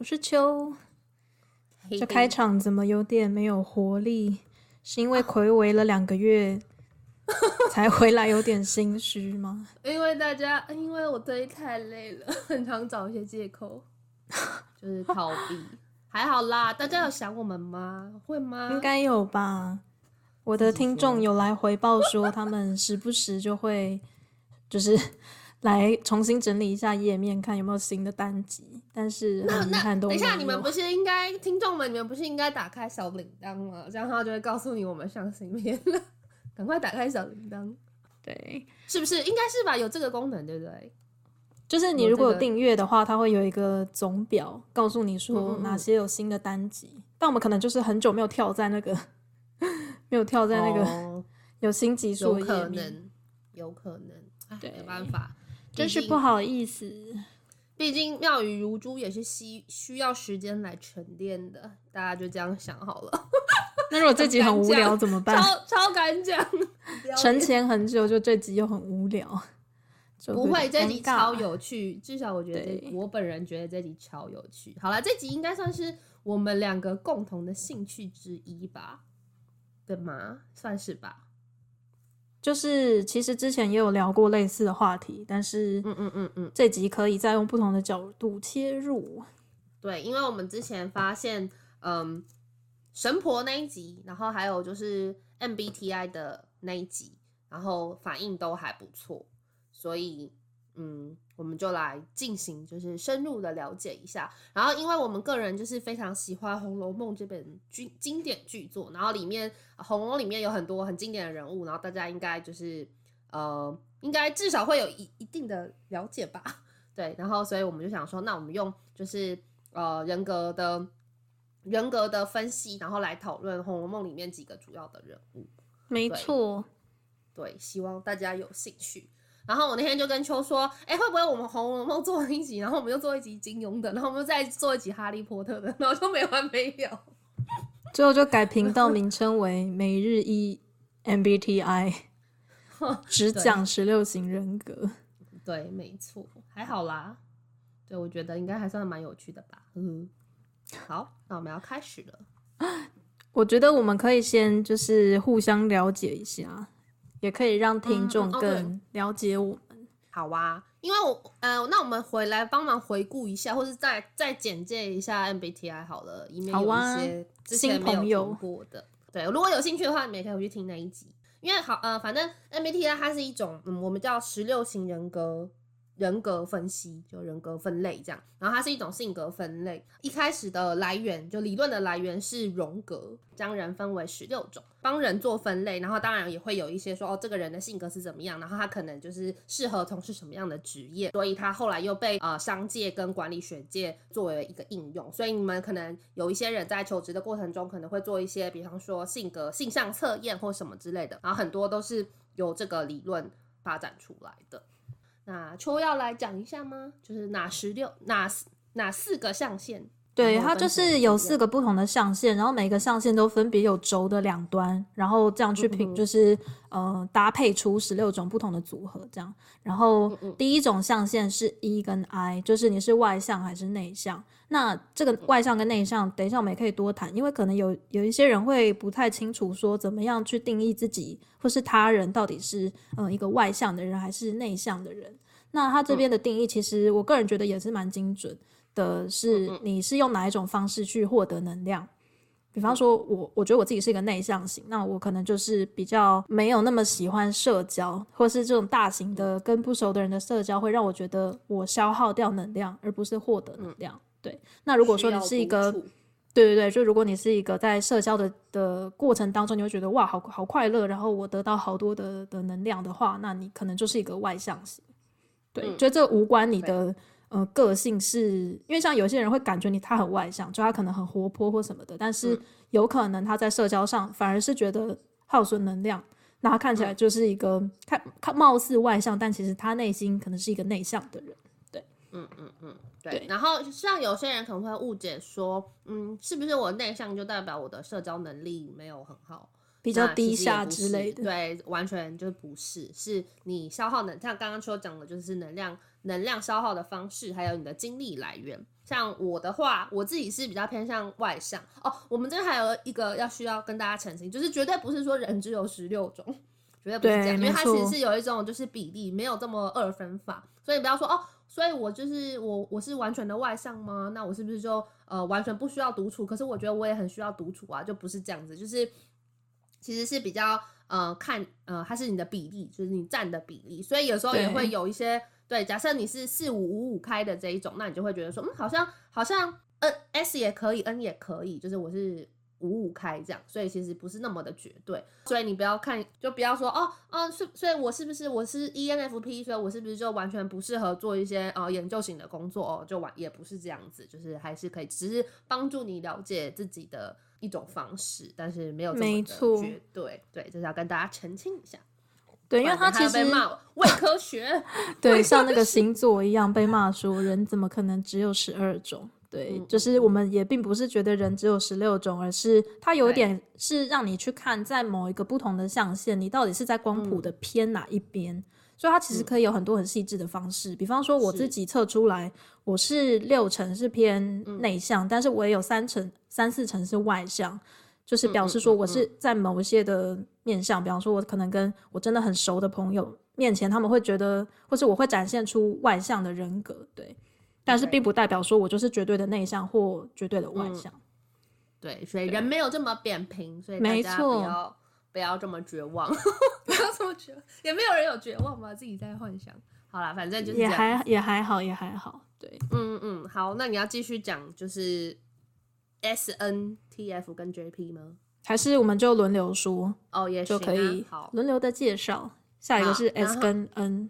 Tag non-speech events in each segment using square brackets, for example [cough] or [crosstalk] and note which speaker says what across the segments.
Speaker 1: 我是
Speaker 2: 秋。这开场怎么有点没有活力？是因为暌违了两个月 [laughs] 才回来，有点心虚吗？
Speaker 1: 因为大家，因为我最近太累了，[laughs] 很常找一些借口，[laughs] 就是逃避。还好啦，大家有想我们吗？会吗？
Speaker 2: 应该有吧。我的听众有来回报说，他们时不时就会，就是。来重新整理一下页面，看有没有新的单集。但是
Speaker 1: 那那等一下，你们不是应该听众们，你们不是应该打开小铃铛吗？这样他就会告诉你我们上新片了。[laughs] 赶快打开小铃铛，
Speaker 2: 对，
Speaker 1: 是不是应该是吧？有这个功能，对不对？
Speaker 2: 就是你如果有订阅的话，它会有一个总表，告诉你说哪些有新的单集。嗯嗯，但我们可能就是很久没有跳在那个，[laughs] 没有跳在那个 [laughs] 有新集数的页面，
Speaker 1: 有可能，有可能，对，没办法。
Speaker 2: 真是不好意思，
Speaker 1: 毕竟妙语如珠也是需需要时间来沉淀的，大家就这样想好了。[laughs]
Speaker 2: 那如果这集很无聊怎么办？
Speaker 1: 超超敢讲，
Speaker 2: 沉潜很久，就这集又很无聊。
Speaker 1: 不会，这集超有趣，至少我觉得我本人觉得这集超有趣。好了，这集应该算是我们两个共同的兴趣之一吧？对吗？算是吧。
Speaker 2: 就是其实之前也有聊过类似的话题，但是嗯嗯嗯嗯，这集可以再用不同的角度切入。
Speaker 1: 对，因为我们之前发现，嗯，神婆那一集，然后还有就是 MBTI 的那一集，然后反应都还不错，所以嗯。我们就来进行，就是深入的了解一下。然后，因为我们个人就是非常喜欢《红楼梦》这本剧经典巨作，然后里面《红楼》里面有很多很经典的人物，然后大家应该就是呃，应该至少会有一一定的了解吧？[laughs] 对。然后，所以我们就想说，那我们用就是呃人格的人格的分析，然后来讨论《红楼梦》里面几个主要的人物。
Speaker 2: 没错，
Speaker 1: 对，希望大家有兴趣。然后我那天就跟秋说，哎、欸，会不会我们《红楼梦》做完一集，然后我们又做一集金庸的，然后我们又再做一集哈利波特的，然后就没完没了。[laughs]
Speaker 2: 最后就改频道名称为每日一 MBTI，[laughs] 只讲十六型人格。
Speaker 1: 对，没错，还好啦。对，我觉得应该还算蛮有趣的吧。嗯，好，那我们要开始了。[laughs]
Speaker 2: 我觉得我们可以先就是互相了解一下。也可以让听众更了解我们。
Speaker 1: 嗯 okay. 好啊，因为我呃，那我们回来帮忙回顾一下，或是再再简介一下 MBTI 好了，以免有一些之前没有听过的。对，如果有兴趣的话，你们也可以回去听那一集。因为好呃，反正 MBTI 它是一种嗯，我们叫十六型人格。人格分析就人格分类这样，然后它是一种性格分类。一开始的来源就理论的来源是荣格，将人分为十六种，帮人做分类。然后当然也会有一些说哦，这个人的性格是怎么样，然后他可能就是适合从事什么样的职业。所以他后来又被呃商界跟管理学界作为一个应用。所以你们可能有一些人在求职的过程中可能会做一些，比方说性格性向测验或什么之类的。然后很多都是由这个理论发展出来的。那秋要来讲一下吗？就是哪十六哪哪四个象限？
Speaker 2: 对，它就是有四个不同的象限，然后每个象限都分别有轴的两端，然后这样去拼，就是呃搭配出十六种不同的组合，这样。然后第一种象限是 E 跟 I，就是你是外向还是内向。那这个外向跟内向，等一下我们也可以多谈，因为可能有有一些人会不太清楚说怎么样去定义自己或是他人到底是呃一个外向的人还是内向的人。那他这边的定义，其实我个人觉得也是蛮精准的，是你是用哪一种方式去获得能量？比方说我我觉得我自己是一个内向型，那我可能就是比较没有那么喜欢社交，或是这种大型的跟不熟的人的社交，会让我觉得我消耗掉能量，而不是获得能量。对，那如果说你是一个，对对对，就如果你是一个在社交的的过程当中，你会觉得哇，好好快乐，然后我得到好多的的能量的话，那你可能就是一个外向型。对，觉得这无关你的呃个性是，是因为像有些人会感觉你他很外向，就他可能很活泼或什么的，但是有可能他在社交上反而是觉得耗损能量，那他看起来就是一个看看貌似外向，但其实他内心可能是一个内向的人。
Speaker 1: 对。然后像有些人可能会误解说，嗯，是不是我内向就代表我的社交能力没有很好？
Speaker 2: 比较低下之类的。
Speaker 1: 对，完全就不是，是你消耗能，像刚刚说讲的，就是能量能量消耗的方式，还有你的精力来源。像我的话，我自己是比较偏向外向哦。我们这边还有一个要需要跟大家澄清，就是绝对不是说人只有十六种，[laughs] 绝对不是这样，因为它其实是有一种就是比例，没有这么二分法。所以你不要说哦，所以我就是我我是完全的外向吗？那我是不是就呃完全不需要独处？可是我觉得我也很需要独处啊，就不是这样子，就是其实是比较呃看呃它是你的比例，就是你占的比例，所以有时候也会有一些。对，假设你是四五五五开的这一种，那你就会觉得说，嗯，好像好像 N S 也可以，N 也可以，就是我是五五开这样，所以其实不是那么的绝对。所以你不要看，就不要说哦，嗯，是，所以我是不是我是 E N F P，所以我是不是就完全不适合做一些呃研究型的工作哦？就完也不是这样子，就是还是可以，只是帮助你了解自己的一种方式，但是没有这么的绝对。对，就是要跟大家澄清一下。
Speaker 2: 对，因为他其实
Speaker 1: 伪科学，[laughs]
Speaker 2: 对，[laughs] 像那个星座一样被骂说人怎么可能只有十二种？对，嗯、就是我们也并不是觉得人只有十六种，而是它有点是让你去看在某一个不同的象限，你到底是在光谱的偏哪一边。嗯、所以它其实可以有很多很细致的方式，比方说我自己测出来我是六成是偏内向，嗯、但是我也有三成三四成是外向。就是表示说，我是在某一些的面向，比方说，我可能跟我真的很熟的朋友面前，他们会觉得，或是我会展现出外向的人格，对。但是并不代表说我就是绝对的内向或绝对的外向。
Speaker 1: 对，所以人没有这么扁平，所以大家不要不要这么绝望，[laughs] 不要这么绝望，也没有人有绝望吧？自己在幻想。好啦，反正就是
Speaker 2: 也还也还好，也还好。对，
Speaker 1: 嗯嗯，好，那你要继续讲，就是。S N T F 跟 J P 吗？
Speaker 2: 还是我们就轮流说
Speaker 1: 哦，也
Speaker 2: 就可以好轮流的介绍。下一个是 S 跟 N，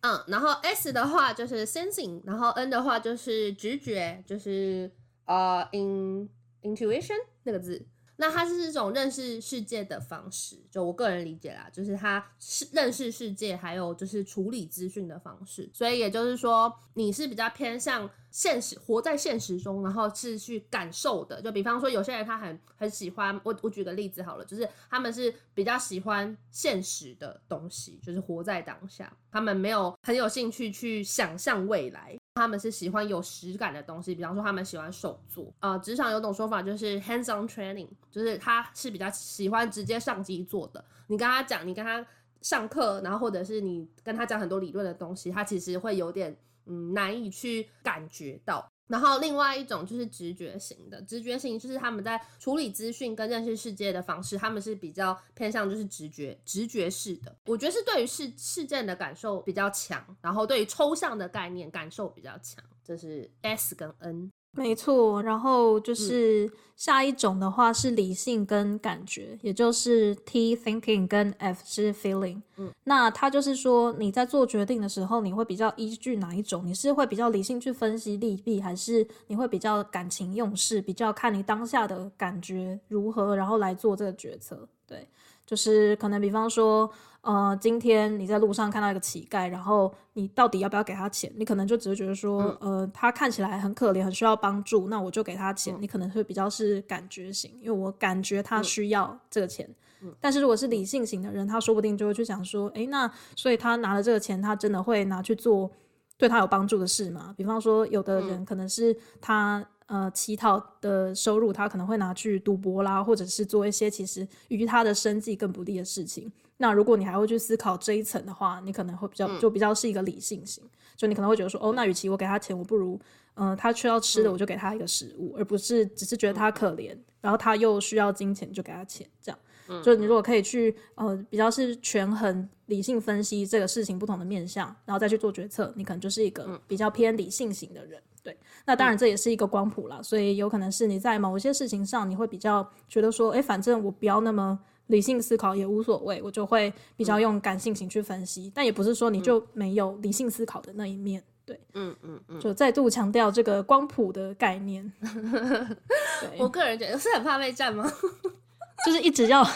Speaker 1: 嗯，然后 S 的话就是 sensing，然后 N 的话就是直觉，就是呃 in intuition 那个字。那它是一种认识世界的方式，就我个人理解啦，就是它是认识世界，还有就是处理资讯的方式。所以也就是说，你是比较偏向现实，活在现实中，然后是去感受的。就比方说，有些人他很很喜欢，我我举个例子好了，就是他们是比较喜欢现实的东西，就是活在当下，他们没有很有兴趣去想象未来。他们是喜欢有实感的东西，比方说他们喜欢手作。呃，职场有种说法就是 hands-on training，就是他是比较喜欢直接上机做的。你跟他讲，你跟他上课，然后或者是你跟他讲很多理论的东西，他其实会有点嗯难以去感觉到。然后另外一种就是直觉型的，直觉型就是他们在处理资讯跟认识世界的方式，他们是比较偏向就是直觉、直觉式的。我觉得是对于事事件的感受比较强，然后对于抽象的概念感受比较强，这是 S 跟 N。
Speaker 2: 没错，然后就是下一种的话是理性跟感觉，嗯、也就是 T thinking 跟 F 是 feeling。嗯，那它就是说你在做决定的时候，你会比较依据哪一种？你是会比较理性去分析利弊，还是你会比较感情用事，比较看你当下的感觉如何，然后来做这个决策？对，就是可能比方说。呃，今天你在路上看到一个乞丐，然后你到底要不要给他钱？你可能就只是觉得说，嗯、呃，他看起来很可怜，很需要帮助，那我就给他钱。嗯、你可能会比较是感觉型，因为我感觉他需要这个钱。嗯、但是如果是理性型的人，他说不定就会去想说，诶，那所以他拿了这个钱，他真的会拿去做对他有帮助的事吗？比方说，有的人可能是他。呃，乞讨的收入，他可能会拿去赌博啦，或者是做一些其实于他的生计更不利的事情。那如果你还会去思考这一层的话，你可能会比较就比较是一个理性型，嗯、就你可能会觉得说，哦，那与其我给他钱，我不如，嗯、呃，他需要吃的，我就给他一个食物，嗯、而不是只是觉得他可怜，然后他又需要金钱，就给他钱，这样。嗯、就你如果可以去，呃，比较是权衡理性分析这个事情不同的面向，然后再去做决策，你可能就是一个比较偏理性型的人。对，那当然这也是一个光谱啦，嗯、所以有可能是你在某一些事情上，你会比较觉得说，哎，反正我不要那么理性思考也无所谓，我就会比较用感性型去分析。嗯、但也不是说你就没有理性思考的那一面，对，嗯嗯嗯，就再度强调这个光谱的概念。[laughs]
Speaker 1: 对我个人觉得是很怕被占吗？[laughs]
Speaker 2: 就是一直要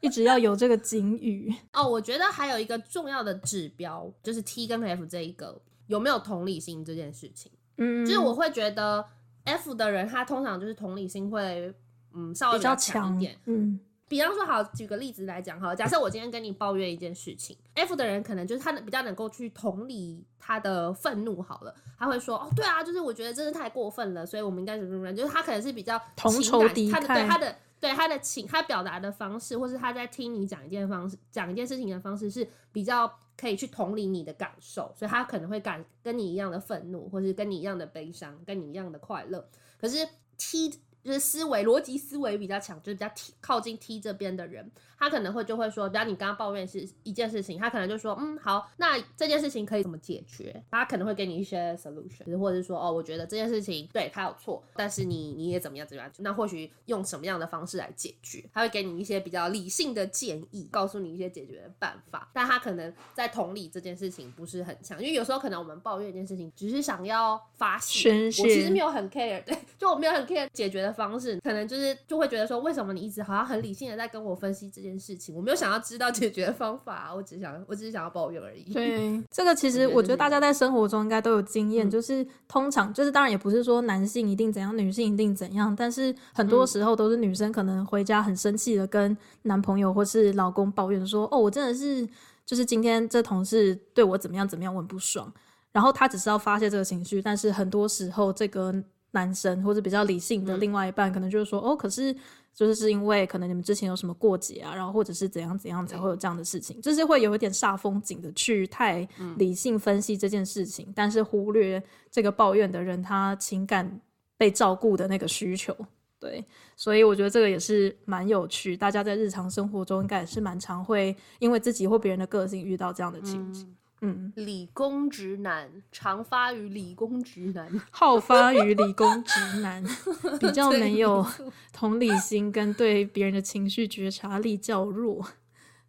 Speaker 2: 一直要有这个警语
Speaker 1: 哦。我觉得还有一个重要的指标就是 T 跟 F 这一个有没有同理心这件事情。嗯，就是我会觉得 F 的人，他通常就是同理心会，嗯，稍微比较强一点。嗯，比方说，好，举个例子来讲哈，假设我今天跟你抱怨一件事情，F 的人可能就是他比较能够去同理他的愤怒，好了，他会说，哦，对啊，就是我觉得真是太过分了，所以我们应该怎么怎么样，就是他可能是比较
Speaker 2: 同仇敌忾，
Speaker 1: 他的对他的对他的情，他表达的方式，或是他在听你讲一件方式，讲一件事情的方式是比较可以去同理你的感受，所以他可能会感跟你一样的愤怒，或是跟你一样的悲伤，跟你一样的快乐，可是 T。就是思维逻辑思维比较强，就是比较 T 靠近 T 这边的人，他可能会就会说，比方你刚刚抱怨是一件事情，他可能就说，嗯，好，那这件事情可以怎么解决？他可能会给你一些 solution，或者是说，哦，我觉得这件事情对他有错，但是你你也怎么样怎么样，那或许用什么样的方式来解决？他会给你一些比较理性的建议，告诉你一些解决的办法，但他可能在同理这件事情不是很强，因为有时候可能我们抱怨一件事情，只是想要发泄，我其实没有很 care，对，就我没有很 care 解决的。方式可能就是就会觉得说，为什么你一直好像很理性的在跟我分析这件事情？我没有想要知道解决方法，我只想我只是想要抱怨而已。
Speaker 2: 对，[laughs] 这个其实我觉得大家在生活中应该都有经验，就是通常就是当然也不是说男性一定怎样，女性一定怎样，但是很多时候都是女生可能回家很生气的跟男朋友或是老公抱怨说，哦，我真的是就是今天这同事对我怎么样怎么样，我很不爽。然后他只是要发泄这个情绪，但是很多时候这个。男生或者比较理性的另外一半，可能就是说，嗯、哦，可是就是是因为可能你们之前有什么过节啊，然后或者是怎样怎样才会有这样的事情，就是会有一点煞风景的去太理性分析这件事情，嗯、但是忽略这个抱怨的人他情感被照顾的那个需求。对，所以我觉得这个也是蛮有趣，大家在日常生活中应该也是蛮常会因为自己或别人的个性遇到这样的情景。嗯
Speaker 1: 嗯，理工直男常发于理工直男，[laughs]
Speaker 2: 好发于理工直男，[laughs] 比较没有 [laughs] 同理心跟对别人的情绪觉察力较弱。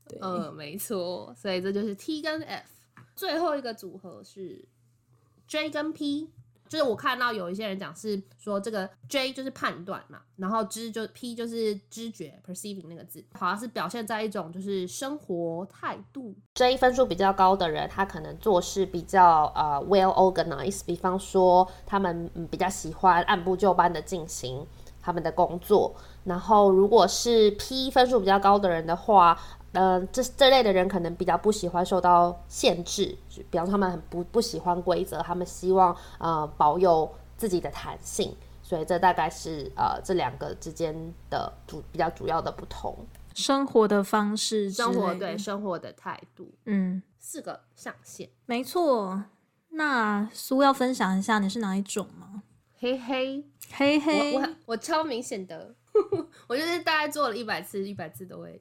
Speaker 2: 对，
Speaker 1: 呃，没错，所以这就是 T 跟 F，最后一个组合是 J 跟 P。就是我看到有一些人讲是说这个 J 就是判断嘛，然后知就 P 就是知觉 perceiving 那个字，好像是表现在一种就是生活态度。J 分数比较高的人，他可能做事比较呃 well organized，比方说他们比较喜欢按部就班的进行他们的工作。然后如果是 P 分数比较高的人的话。呃，这这类的人可能比较不喜欢受到限制，比方说他们很不不喜欢规则，他们希望呃保有自己的弹性，所以这大概是呃这两个之间的主比较主要的不同。
Speaker 2: 生活的方式，
Speaker 1: 生活对生活的态度，
Speaker 2: 嗯，
Speaker 1: 四个象限，
Speaker 2: 没错。那苏要分享一下你是哪一种吗？
Speaker 1: 嘿嘿
Speaker 2: 嘿嘿，
Speaker 1: 我我，我超明显的，[laughs] 我就是大概做了一百次，一百次都会。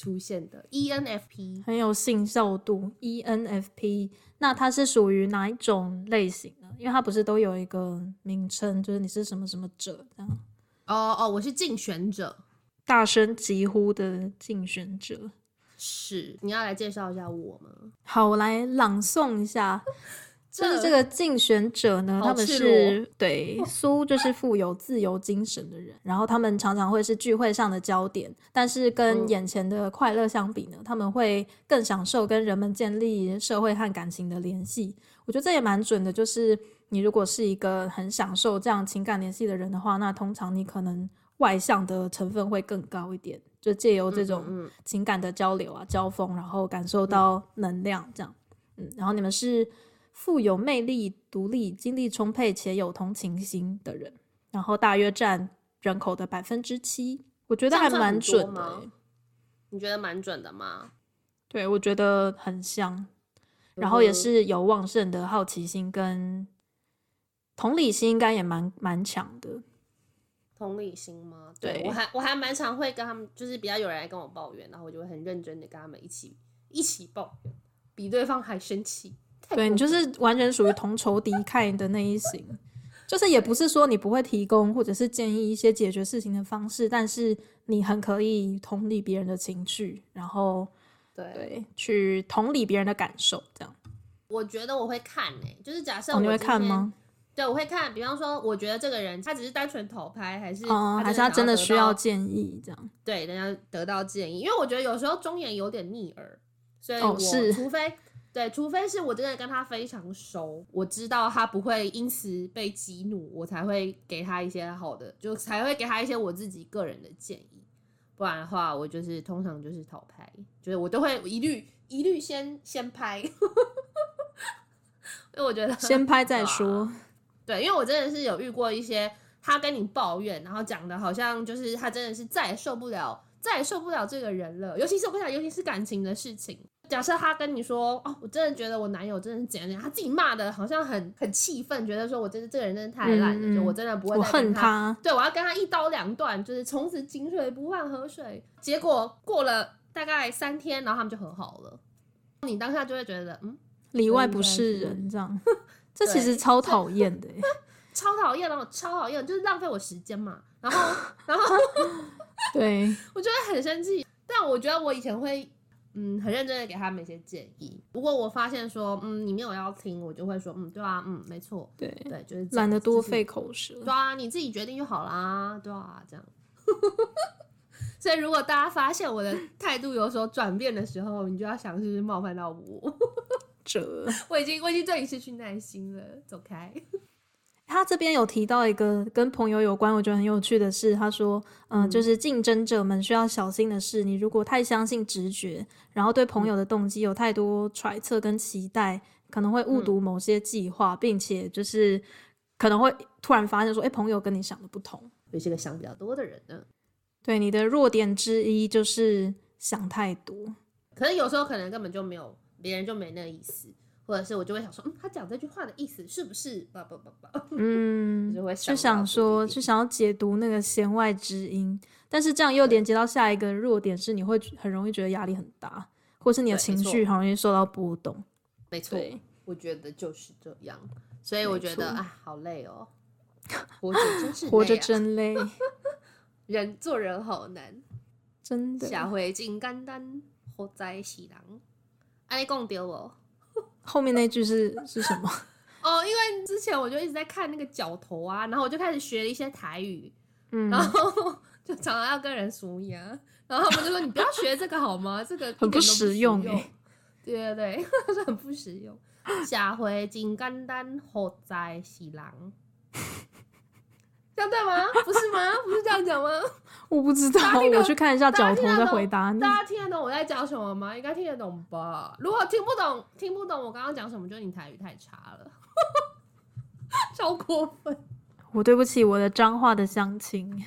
Speaker 1: 出现的 ENFP
Speaker 2: 很有信效度，ENFP 那它是属于哪一种类型呢？因为它不是都有一个名称，就是你是什么什么者这样。
Speaker 1: 哦哦，我是竞选者，
Speaker 2: 大声疾呼的竞选者。
Speaker 1: 是，你要来介绍一下我吗？
Speaker 2: 好，我来朗诵一下。就是这个竞选者呢，他们是对苏，就是富有自由精神的人，然后他们常常会是聚会上的焦点，但是跟眼前的快乐相比呢，他们会更享受跟人们建立社会和感情的联系。我觉得这也蛮准的，就是你如果是一个很享受这样情感联系的人的话，那通常你可能外向的成分会更高一点，就借由这种情感的交流啊、交锋，然后感受到能量这样。嗯，然后你们是。富有魅力、独立、精力充沛且有同情心的人，然后大约占人口的百分之七，我觉得还蛮准的欸。
Speaker 1: 你觉得蛮准的吗？
Speaker 2: 对，我觉得很像，然后也是有旺盛的好奇心跟同理心，应该也蛮蛮强的。
Speaker 1: 同理心吗？对，对我还我还蛮常会跟他们，就是比较有人来跟我抱怨，然后我就会很认真的跟他们一起一起抱怨，比对方还生气。
Speaker 2: 对，你就是完全属于同仇敌忾的那一型，就是也不是说你不会提供或者是建议一些解决事情的方式，但是你很可以同理别人的情绪，然后对，对去同理别人的感受，这样。
Speaker 1: 我觉得我会看诶、欸，就是假设、
Speaker 2: 哦、你会看吗？
Speaker 1: 对，我会看。比方说，我觉得这个人他只是单纯讨拍，还是
Speaker 2: 哦，还是他真的需要建议这样？
Speaker 1: 对，人家得到建议，因为我觉得有时候忠言有点逆耳，所以我、哦、是除非。对，除非是我真的跟他非常熟，我知道他不会因此被激怒，我才会给他一些好的，就才会给他一些我自己个人的建议。不然的话，我就是通常就是讨拍，就是我都会一律一律先先拍，[laughs] 因为我觉得
Speaker 2: 先拍再说。
Speaker 1: 对，因为我真的是有遇过一些他跟你抱怨，然后讲的好像就是他真的是再也受不了，再也受不了这个人了。尤其是我跟你讲，尤其是感情的事情。假设他跟你说哦，我真的觉得我男友真的是怎样怎样，他自己骂的好像很很气愤，觉得说我真的这个人真的太烂了，嗯、就我真的不会再跟他，我恨他，对，我要跟他一刀两断，就是从此井水不犯河水。结果过了大概三天，然后他们就和好了。你当下就会觉得，嗯，
Speaker 2: 里外不是人这样，这其实超讨厌的，[laughs]
Speaker 1: 超讨厌，然后超讨厌，就是浪费我时间嘛。然后，然后，[laughs]
Speaker 2: 对，[laughs]
Speaker 1: 我觉得很生气。但我觉得我以前会。嗯，很认真的给他们一些建议。不过我发现说，嗯，你没有要听，我就会说，嗯，对啊，嗯，没错，
Speaker 2: 对
Speaker 1: 对，就是
Speaker 2: 懒得多费口舌。
Speaker 1: 对啊，你自己决定就好啦，对啊，这样。[laughs] 所以如果大家发现我的态度有所转变的时候，你就要想是不是冒犯到我。[laughs]
Speaker 2: 这，[laughs]
Speaker 1: 我已经我已经对你失去耐心了，走开。
Speaker 2: 他这边有提到一个跟朋友有关，我觉得很有趣的是，他说，嗯、呃，就是竞争者们需要小心的是，你如果太相信直觉，然后对朋友的动机有太多揣测跟期待，可能会误读某些计划，嗯、并且就是可能会突然发现说，哎、欸，朋友跟你想的不同，
Speaker 1: 你是个想比较多的人呢。
Speaker 2: 对，你的弱点之一就是想太多，
Speaker 1: 可是有时候可能根本就没有，别人就没那个意思。或者是我就会想说，嗯，他讲这句话的意思是不是？叭叭叭叭，嗯，[laughs] 就会想
Speaker 2: 就想说，就想要解读那个弦外之音，但是这样又连接到下一个弱点是，你会很容易觉得压力很大，或是你的情绪很容易受到波动。
Speaker 1: 没错，我觉得就是这样，所以我觉得啊，好累哦，活着真是 [laughs]
Speaker 2: 活着真累，[laughs]
Speaker 1: 人做人好难，
Speaker 2: 真的。
Speaker 1: 社会真简单，活在喜人。哎，讲对哦。
Speaker 2: 后面那句是是什么？[laughs]
Speaker 1: 哦，因为之前我就一直在看那个角头啊，然后我就开始学了一些台语，嗯，然后就常常要跟人数牙，然后他们就说：“你不要学这个好吗？这个
Speaker 2: 很不实用。[laughs] ”对
Speaker 1: 对对，是 [laughs] 很不实用。下回金简单，活在是人。这样对吗？不是吗？不是这样讲吗？
Speaker 2: 我不知道，我去看一下角头再回答你。
Speaker 1: 大家听得懂我在讲什么吗？应该听得懂吧？如果听不懂，听不懂我刚刚讲什么，就是你台语太差了，[laughs] 超过分。
Speaker 2: 我对不起我的脏话的乡亲。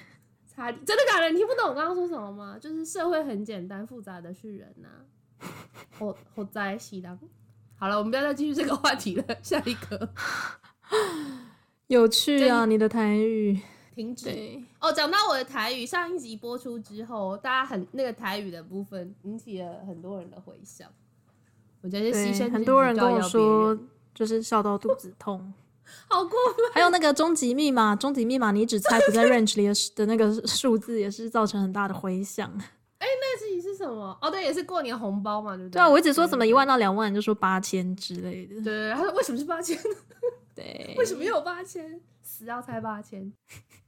Speaker 1: 差真的假的？你听不懂我刚刚说什么吗？就是社会很简单，复杂的是人呐、啊。[laughs] 活活在西当。好了，我们不要再继续这个话题了。下一个。
Speaker 2: 有趣啊，你的台语
Speaker 1: 停止哦。讲到我的台语，上一集播出之后，大家很那个台语的部分引起了很多人的回响。我觉得牺牲
Speaker 2: 很多人跟我说，就是笑到肚子痛，[laughs]
Speaker 1: 好过分。
Speaker 2: 还有那个终极密码，终极密码你只猜不在 range 里的的那个数字，也是造成很大的回响。
Speaker 1: 哎、欸，那个事情是什么？哦，对，也是过年红包嘛，对不对？
Speaker 2: 对啊，我一直说什么一万到两万，就说八千之类的。
Speaker 1: 对，他说为什么是八千？
Speaker 2: 对，
Speaker 1: 为什么有八千？死要猜八千？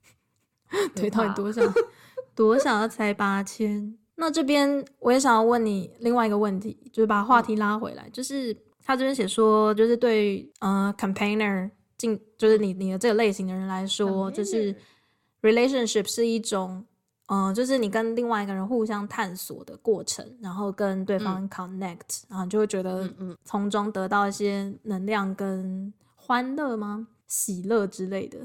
Speaker 1: [laughs]
Speaker 2: 对，到底多少 [laughs] 多少要猜八千？那这边我也想要问你另外一个问题，就是把话题拉回来，嗯、就是他这边写说，就是对呃，campaigner 进，就是你你的这个类型的人来说，就是 relationship 是一种。嗯，就是你跟另外一个人互相探索的过程，然后跟对方 connect，、嗯、然后就会觉得从中得到一些能量跟欢乐吗？喜乐之类的。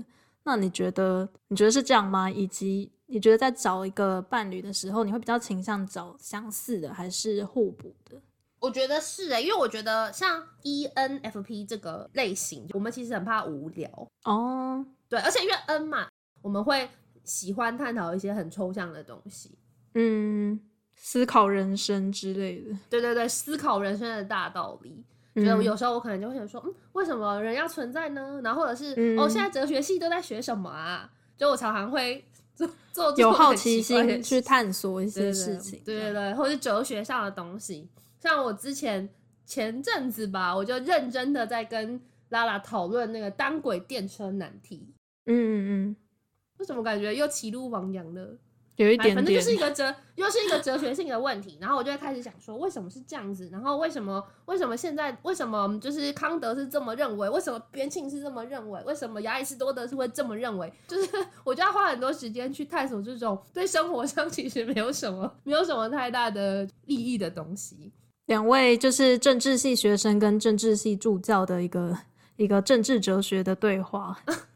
Speaker 2: 那你觉得，你觉得是这样吗？以及你觉得在找一个伴侣的时候，你会比较倾向找相似的还是互补的？
Speaker 1: 我觉得是诶、欸，因为我觉得像 ENFP 这个类型，我们其实很怕无聊哦。对，而且因为 N 嘛，我们会。喜欢探讨一些很抽象的东西，
Speaker 2: 嗯，思考人生之类的。
Speaker 1: 对对对，思考人生的大道理。就、嗯、有时候我可能就会想说，嗯，为什么人要存在呢？然后或者是，嗯、哦，现在哲学系都在学什么啊？就我常常会做 [laughs] 做
Speaker 2: 有好奇心去探索一些事情，
Speaker 1: 对对对，或者是哲学上的东西。像我之前前阵子吧，我就认真的在跟拉拉讨论那个单轨电车难题。
Speaker 2: 嗯嗯嗯。
Speaker 1: 为什么感觉又歧路亡羊了？
Speaker 2: 有一点点，
Speaker 1: 反正就是一个哲，又是一个哲学性的问题。然后我就会开始想说，为什么是这样子？然后为什么为什么现在为什么就是康德是这么认为？为什么边沁是这么认为？为什么亚里士多德是会这么认为？就是 [laughs] 我就要花很多时间去探索这种对生活上其实没有什么没有什么太大的意义的东西。
Speaker 2: 两位就是政治系学生跟政治系助教的一个一个政治哲学的对话。[laughs]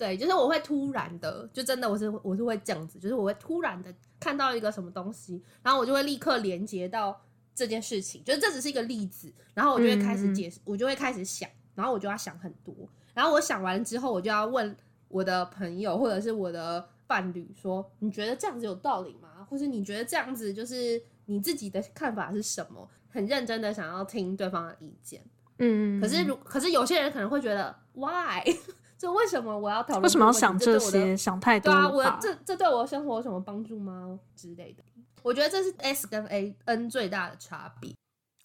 Speaker 1: 对，就是我会突然的，就真的我是我是会这样子，就是我会突然的看到一个什么东西，然后我就会立刻连接到这件事情，就是这只是一个例子，然后我就会开始解释，嗯、我就会开始想，然后我就要想很多，然后我想完之后，我就要问我的朋友或者是我的伴侣说，你觉得这样子有道理吗？或是你觉得这样子就是你自己的看法是什么？很认真的想要听对方的意见，嗯，可是如可是有些人可能会觉得 why？就为什么我要讨论？
Speaker 2: 为什么要想这些？想太多。
Speaker 1: 对啊，我这这对我的生活有什么帮助吗？之类的。我觉得这是 S 跟 A N 最大的差别。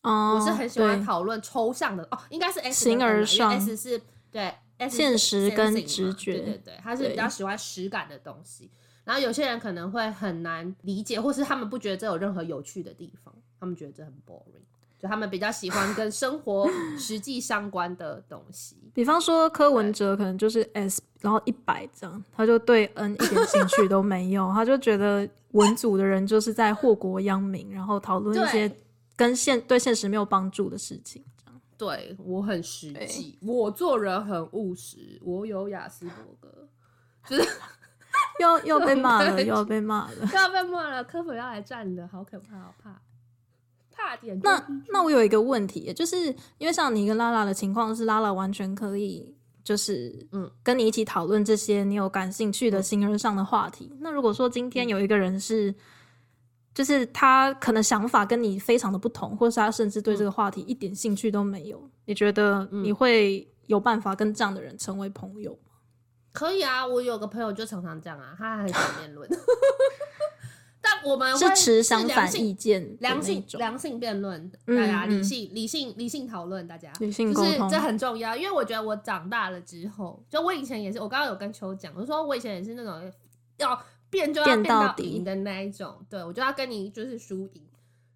Speaker 1: 哦，我是很喜欢讨论抽象的哦，应该是 S
Speaker 2: 形而上
Speaker 1: ，S 是对 S
Speaker 2: 现实跟直觉，
Speaker 1: 对对对，他是比较喜欢实感的东西。然后有些人可能会很难理解，或是他们不觉得这有任何有趣的地方，他们觉得这很 boring。就他们比较喜欢跟生活实际相关的东西，[laughs]
Speaker 2: 比方说柯文哲可能就是 S，然后一百这样，他就对 N 一点兴趣都没有，他就觉得文组的人就是在祸国殃民，[laughs] 然后讨论一些跟现对现实没有帮助的事情。这样，
Speaker 1: 对我很实际，我做人很务实，我有雅斯伯格，就是 [laughs]
Speaker 2: 又又被骂了，又要被骂了，
Speaker 1: 又要被骂了，科粉要来站的，好可怕，好怕。
Speaker 2: 那那我有一个问题，就是因为像你跟拉拉的情况是，拉拉完全可以就是嗯跟你一起讨论这些你有感兴趣的形而上的话题。那如果说今天有一个人是，就是他可能想法跟你非常的不同，或是他甚至对这个话题一点兴趣都没有，你觉得你会有办法跟这样的人成为朋友吗？
Speaker 1: 可以啊，我有个朋友就常常这样啊，他很喜欢辩论。[laughs] 但我们
Speaker 2: 是持相反意见，
Speaker 1: 良性良性辩论，大家理性理性理性讨论，大家
Speaker 2: 理性沟通，
Speaker 1: 就是这很重要。因为我觉得我长大了之后，就我以前也是，我刚刚有跟秋讲，我说我以前也是那种要变就要变到底的那一种，对，我就要跟你就是输赢，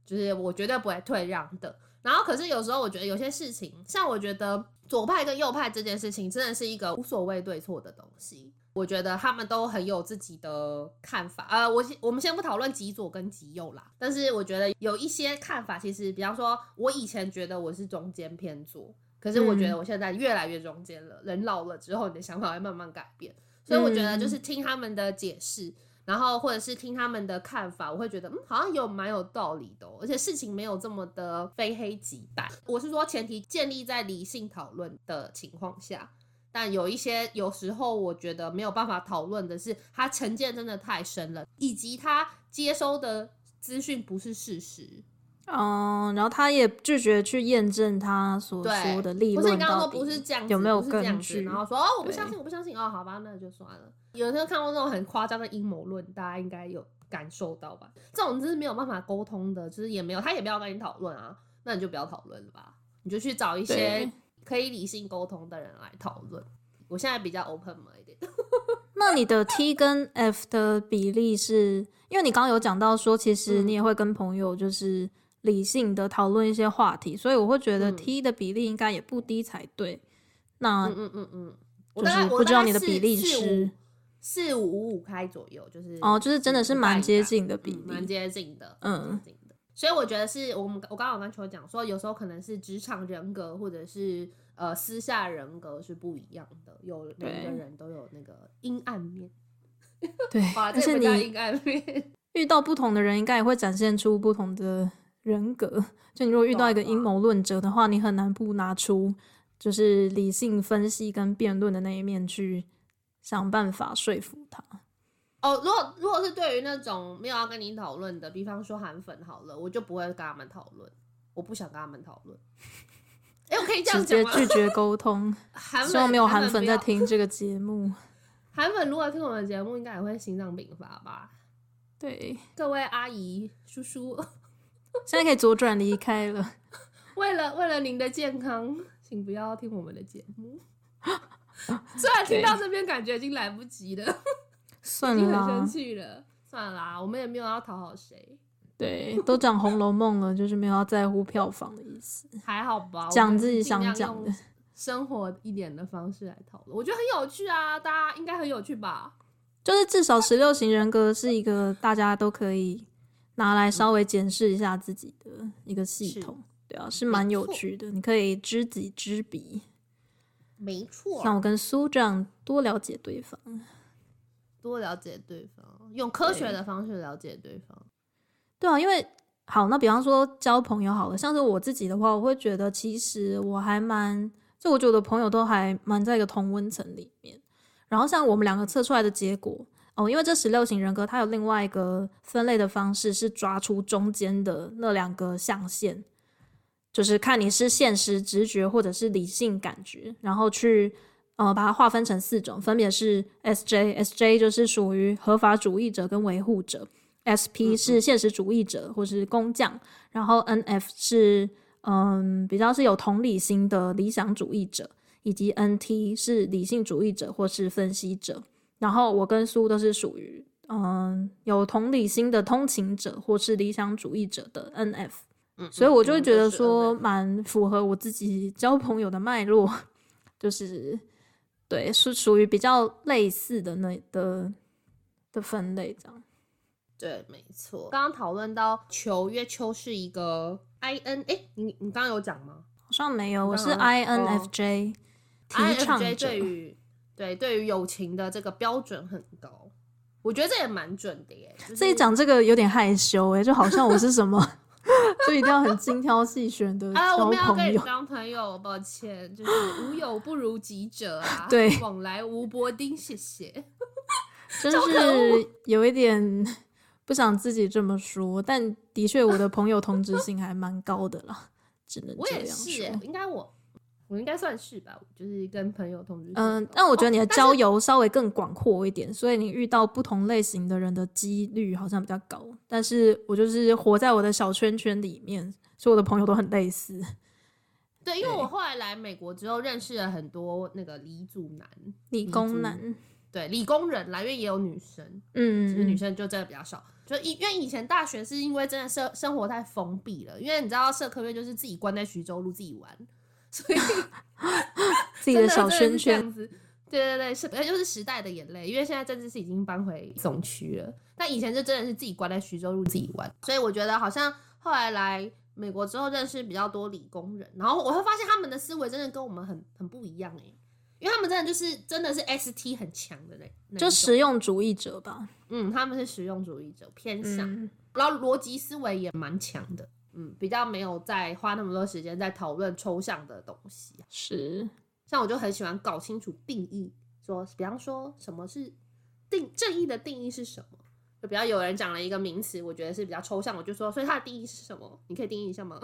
Speaker 1: 就是我绝对不会退让的。然后可是有时候我觉得有些事情，像我觉得左派跟右派这件事情，真的是一个无所谓对错的东西。我觉得他们都很有自己的看法，呃，我我们先不讨论极左跟极右啦，但是我觉得有一些看法，其实比方说，我以前觉得我是中间偏左，可是我觉得我现在越来越中间了。嗯、人老了之后，你的想法会慢慢改变，所以我觉得就是听他们的解释，然后或者是听他们的看法，我会觉得嗯，好像有蛮有道理的，而且事情没有这么的非黑即白。我是说，前提建立在理性讨论的情况下。但有一些有时候我觉得没有办法讨论的是，他成见真的太深了，以及他接收的资讯不是事实。
Speaker 2: 嗯，然后他也拒绝去验证他所说的立论。不是你刚刚说不是这样子，有没有根据？
Speaker 1: 然后说哦，我不相信，我不相信哦，好吧，那就算了。有时候看过那种很夸张的阴谋论，大家应该有感受到吧？这种就是没有办法沟通的，就是也没有，他也不要跟你讨论啊，那你就不要讨论了吧，你就去找一些。可以理性沟通的人来讨论。我现在比较 open 嘛一点。[laughs]
Speaker 2: 那你的 T 跟 F 的比例是？因为你刚刚有讲到说，其实你也会跟朋友就是理性的讨论一些话题，嗯、所以我会觉得 T 的比例应该也不低才对。那嗯嗯嗯嗯，就是不知道你的比例是
Speaker 1: 四五五五开左右，就是
Speaker 2: 哦，就是真的是蛮接近的比例，
Speaker 1: 蛮、嗯、接近的，嗯。所以我觉得是我们我刚刚有跟球讲说，有时候可能是职场人格或者是呃私下人格是不一样的，有每个人都有那个阴暗面。[laughs]
Speaker 2: 对，而且你阴暗面 [laughs] 遇到不同的人，应该也会展现出不同的人格。就你如果遇到一个阴谋论者的话，你很难不拿出就是理性分析跟辩论的那一面去想办法说服他。
Speaker 1: 哦，如果如果是对于那种没有要跟你讨论的，比方说韩粉好了，我就不会跟他们讨论，我不想跟他们讨论。哎、欸，我可以这样讲吗？直接
Speaker 2: 拒绝沟通。韩粉希望没有韩粉在听这个节目。
Speaker 1: 韩粉如果听我们的节目，应该也会心脏病发吧？
Speaker 2: 对，
Speaker 1: 各位阿姨叔叔，
Speaker 2: 现在可以左转离开了。[laughs]
Speaker 1: 为了为了您的健康，请不要听我们的节目。[laughs] 虽然听到这边，感觉已经来不及了。
Speaker 2: 算了，
Speaker 1: 很生气了。算了啦，我们也没有要讨好谁。
Speaker 2: 对，都讲《红楼梦》了，就是没有要在乎票房的意思。
Speaker 1: 还好吧，
Speaker 2: 讲自己想讲的，
Speaker 1: 生活一点的方式来讨论，我觉得很有趣啊，大家应该很有趣吧？
Speaker 2: 就是至少十六型人格是一个大家都可以拿来稍微检视一下自己的一个系统，对啊，是蛮有趣的。你可以知己知彼，
Speaker 1: 没错。
Speaker 2: 像我跟苏这样多了解对方，
Speaker 1: 多了解对方，用科学的方式了解对方。
Speaker 2: 对啊，因为好，那比方说交朋友好了，像是我自己的话，我会觉得其实我还蛮，就我觉得我朋友都还蛮在一个同温层里面。然后像我们两个测出来的结果哦，因为这十六型人格它有另外一个分类的方式，是抓出中间的那两个象限，就是看你是现实直觉或者是理性感觉，然后去呃把它划分成四种，分别是 SJ，SJ 就是属于合法主义者跟维护者。SP 是现实主义者或是工匠，然后 NF 是嗯比较是有同理心的理想主义者，以及 NT 是理性主义者或是分析者。然后我跟苏都是属于嗯有同理心的通勤者或是理想主义者的 NF，所以我就会觉得说蛮符合我自己交朋友的脉络，[laughs] 就是对是属于比较类似的那的的分类这样。
Speaker 1: 对，没错。刚刚讨论到球，因为球是一个 I N，哎，你你刚刚有讲吗？
Speaker 2: 好像没有，我是 I N F J，提倡者。
Speaker 1: 对于对对于友情的这个标准很高，我觉得这也蛮准的耶。
Speaker 2: 自己讲这个有点害羞哎，就好像我是什么，[laughs] 就一定要很精挑细选的
Speaker 1: 啊。我们要跟你当朋友，抱歉，就是无友不如己者啊。[laughs]
Speaker 2: 对，
Speaker 1: 往来无薄丁，谢谢。[laughs]
Speaker 2: 真是有一点。不想自己这么说，但的确我的朋友同质性还蛮高的啦，只能这样说。我也是，
Speaker 1: 应该我我应该算是吧，就是跟朋友同居。
Speaker 2: 嗯，但我觉得你的交友稍微更广阔一点，哦，所以你遇到不同类型的人的几率好像比较高。但是我就是活在我的小圈圈里面，所以我的朋友都很类似。[laughs]
Speaker 1: 对，因为我后来来美国之后，认识了很多那个理组男、
Speaker 2: 理工男。
Speaker 1: 对，理工人来，因为也有女生，嗯，其实女生就真的比较少。就因因为以前大学是因为真的生生活太封闭了，因为你知道社科院就是自己关在徐州路自己玩，所以 [laughs]
Speaker 2: 自己的小圈圈
Speaker 1: 子。对对对，是，就是时代的眼泪。因为现在政治是已经搬回总区了，但以前就真的是自己关在徐州路自己玩。所以我觉得好像后来来美国之后认识比较多理工人，然后我会发现他们的思维真的跟我们很很不一样哎。因为他们真的就是真的是 ST 很强的嘞，
Speaker 2: 就实用主义者吧。
Speaker 1: 嗯，他们是实用主义者偏向，嗯、然后逻辑思维也蛮强的。嗯，比较没有在花那么多时间在讨论抽象的东西。
Speaker 2: 是，
Speaker 1: 像我就很喜欢搞清楚定义，说比方说什么是定正义的定义是什么？就比较有人讲了一个名词，我觉得是比较抽象，我就说，所以它的定义是什么？你可以定义一下吗？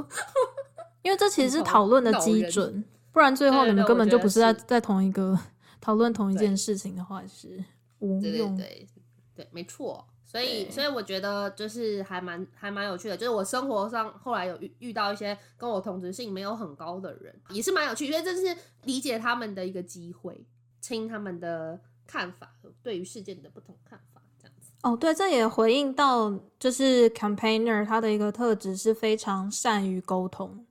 Speaker 1: [laughs]
Speaker 2: 因为这其实是讨论的基准。不然最后你们根本就不是在在同一个讨论同一件事情的话，是无用。
Speaker 1: 对对对，对，没错。所以所以我觉得就是还蛮还蛮有趣的，就是我生活上后来有遇遇到一些跟我同质性没有很高的人，也是蛮有趣，因为这是理解他们的一个机会，听他们的看法，对于事件的不同看法，这样子。
Speaker 2: 哦，对，这也回应到就是 campaigner 他的一个特质是非常善于沟通。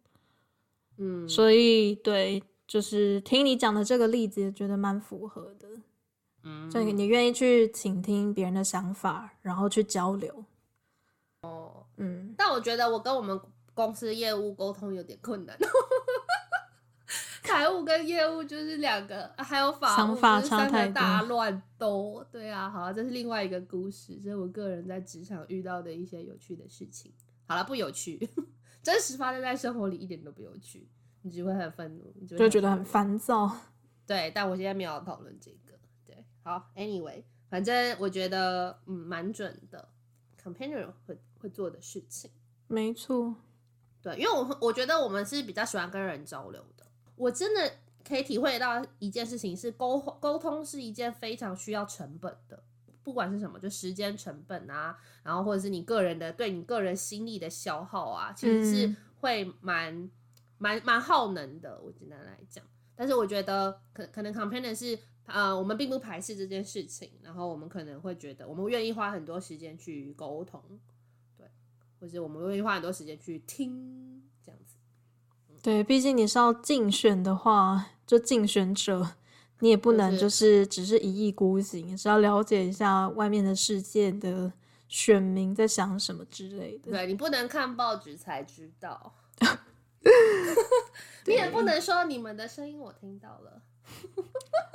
Speaker 2: 嗯，所以对，就是听你讲的这个例子，也觉得蛮符合的。嗯，所以你愿意去倾听别人的想法，然后去交流。
Speaker 1: 哦，嗯，但我觉得我跟我们公司业务沟通有点困难。[laughs] 财务跟业务就是两个，还有法务
Speaker 2: 想法差太多，
Speaker 1: 大乱斗。对啊，好啊，这是另外一个故事，这是我个人在职场遇到的一些有趣的事情。好了，不有趣。[laughs] 真实发生在生活里一点都不有趣，你只会很愤怒，你就会
Speaker 2: 觉得很烦躁。
Speaker 1: 对，但我现在没有讨论这个。对，好，Anyway，反正我觉得嗯蛮准的，Companion 会会做的事情。
Speaker 2: 没错，
Speaker 1: 对，因为我我觉得我们是比较喜欢跟人交流的。我真的可以体会到一件事情是沟沟通是一件非常需要成本的。不管是什么，就时间成本啊，然后或者是你个人的对你个人心力的消耗啊，其实是会蛮蛮蛮耗能的。我简单来讲，但是我觉得可可能 companioner 是呃，我们并不排斥这件事情，然后我们可能会觉得我们愿意花很多时间去沟通，对，或者我们愿意花很多时间去听这样子。
Speaker 2: 对，毕竟你是要竞选的话，就竞选者，你也不能就是只是一意孤行，就是、是要了解一下外面的世界的选民在想什么之类的。
Speaker 1: 对，你不能看报纸才知道。[laughs] [laughs] 你也不能说你们的声音我听到了，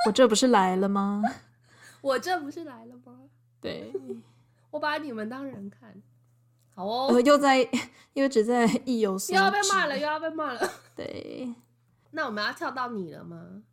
Speaker 2: 我这不是来了吗？[laughs]
Speaker 1: 我这不是来了吗？
Speaker 2: 对，[laughs]
Speaker 1: 我把你们当人看，好哦。
Speaker 2: 呃、又在 [laughs] 又只在意有所
Speaker 1: 又要被骂了，又要被骂了。
Speaker 2: 对，
Speaker 1: 那我们要跳到你了吗？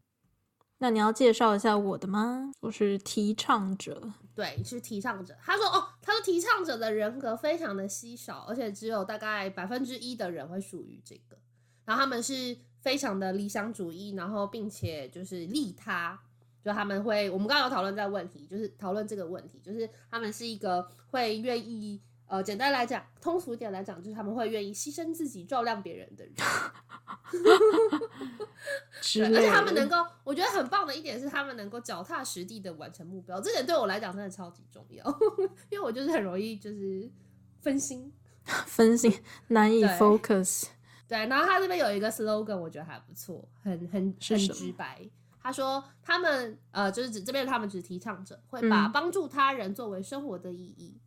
Speaker 2: 那你要介绍一下我的吗？我是提倡者，
Speaker 1: 对，是提倡者。他说哦，他说提倡者的人格非常的稀少，而且只有大概百分之一的人会属于这个。然后他们是非常的理想主义，然后并且就是利他，就他们会，我们刚刚有讨论这个问题，就是讨论这个问题，就是他们是一个会愿意，呃，简单来讲，通俗一点来讲，就是他们会愿意牺牲自己照亮别人的人。[laughs] 而且他们能够，我觉得很棒的一点是，他们能够脚踏实地的完成目标，这点对我来讲真的超级重要，因为我就是很容易就是分心，[laughs]
Speaker 2: 分心难以 focus。
Speaker 1: 对，然后他这边有一个 slogan，我觉得还不错，很很很直白。他说他们呃，就是指这边他们只提倡者会把帮助他人作为生活的意义，嗯、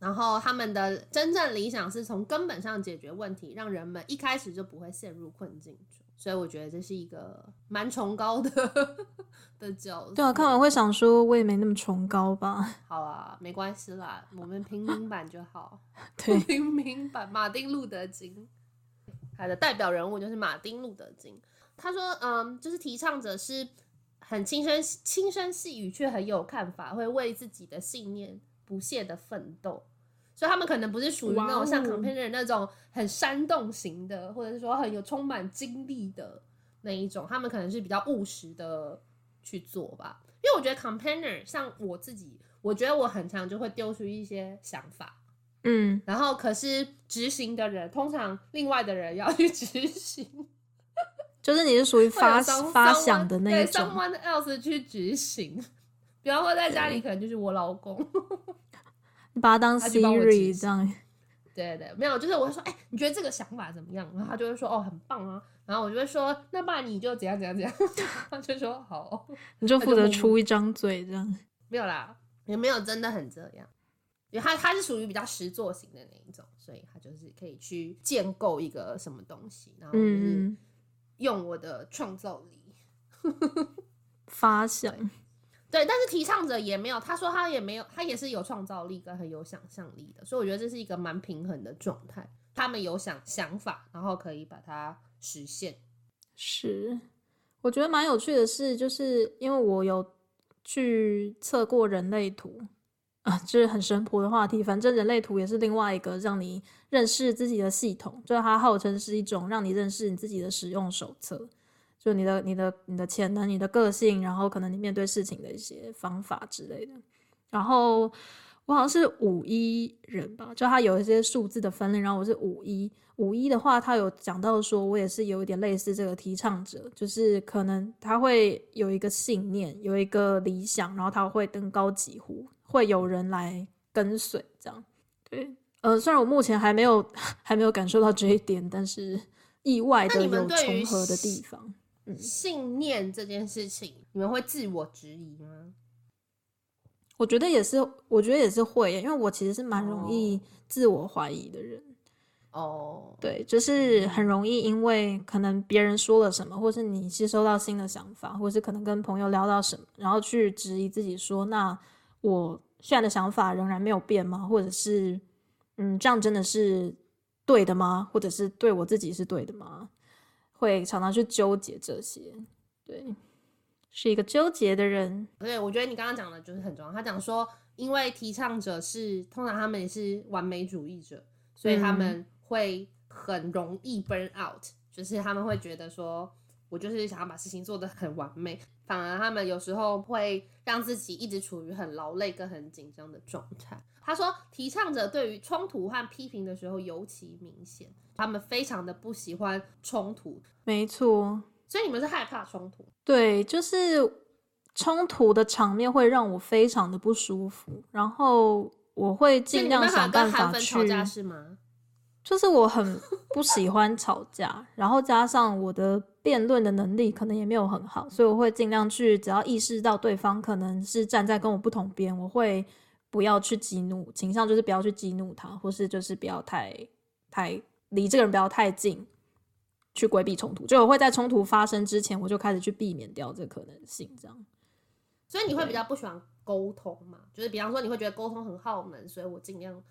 Speaker 1: 然后他们的真正理想是从根本上解决问题，让人们一开始就不会陷入困境中。所以我觉得这是一个蛮崇高的 [laughs] 的角色。
Speaker 2: 对啊，看完会想说，我也没那么崇高吧？
Speaker 1: 好啊，没关系啦，我们平民版就好。[laughs]
Speaker 2: 对，[laughs]
Speaker 1: 平民版马丁路德金。他的代表人物就是马丁·路德·金。他说：“嗯，就是提倡者是很轻声、轻声细语，却很有看法，会为自己的信念不懈的奋斗。所以他们可能不是属于那种像 Companion 那种很煽动型的，或者是说很有充满精力的那一种。他们可能是比较务实的去做吧。因为我觉得 Companion 像我自己，我觉得我很常就会丢出一些想法。”
Speaker 2: 嗯，
Speaker 1: 然后可是执行的人，通常另外的人要去执行，[laughs]
Speaker 2: 就是你是属于发发想的那一种对
Speaker 1: ，someone else 去执行。比方说在家里，可能就是我老公，
Speaker 2: 你把他当 Siri 这样。[laughs]
Speaker 1: 对对，没有，就是我会说，哎、欸，你觉得这个想法怎么样？然后他就会说，哦，很棒啊。然后我就会说，那不然你就怎样怎样怎样。[laughs] 他就说好，
Speaker 2: 你就负责出一张嘴这样。
Speaker 1: 没有啦，也没有真的很这样。因为他他是属于比较实作型的那一种，所以他就是可以去建构一个什么东西，然后就是用我的创造力、
Speaker 2: 嗯、发想
Speaker 1: 对。对，但是提倡者也没有，他说他也没有，他也是有创造力跟很有想象力的，所以我觉得这是一个蛮平衡的状态。他们有想想法，然后可以把它实现。
Speaker 2: 是，我觉得蛮有趣的是，就是因为我有去测过人类图。啊，就是很神婆的话题。反正人类图也是另外一个让你认识自己的系统，就它号称是一种让你认识你自己的使用手册，就你的、你的、你的潜能、你的个性，然后可能你面对事情的一些方法之类的。然后我好像是五一人吧，就它有一些数字的分类。然后我是五一，五一的话，他有讲到说我也是有一点类似这个提倡者，就是可能他会有一个信念，有一个理想，然后他会登高几呼。会有人来跟随，这样对，呃，虽然我目前还没有 [laughs] 还没有感受到这一点，但是意外的有重合的地方。
Speaker 1: 嗯，信念这件事情，你们会自我质疑吗？
Speaker 2: 我觉得也是，我觉得也是会，因为我其实是蛮容易自我怀疑的人。
Speaker 1: 哦，
Speaker 2: 对，就是很容易因为可能别人说了什么，或是你吸收到新的想法，或是可能跟朋友聊到什么，然后去质疑自己说那。我现在的想法仍然没有变吗？或者是，嗯，这样真的是对的吗？或者是对我自己是对的吗？会常常去纠结这些，对，是一个纠结的人。
Speaker 1: 对，我觉得你刚刚讲的就是很重要。他讲说，因为提倡者是通常他们也是完美主义者，所以他们会很容易 burn out，嗯，就是他们会觉得说。我就是想要把事情做得很完美，反而他们有时候会让自己一直处于很劳累跟很紧张的状态。他说，提倡者对于冲突和批评的时候尤其明显，他们非常的不喜欢冲突。
Speaker 2: 没错，
Speaker 1: 所以你们是害怕冲突？
Speaker 2: 对，就是冲突的场面会让我非常的不舒服，然后我会尽量想办法去。吵架是吗？就是我很不喜欢吵架，然后加上我的辩论的能力可能也没有很好，所以我会尽量去，只要意识到对方可能是站在跟我不同边，我会不要去激怒，倾向就是不要去激怒他，或是就是不要太太离这个人不要太近，去规避冲突。就我会在冲突发生之前，我就开始去避免掉这个可能性，这样。
Speaker 1: 所以你会比较不喜欢沟通嘛？就是比方说你会觉得沟通很耗能，所以我尽量。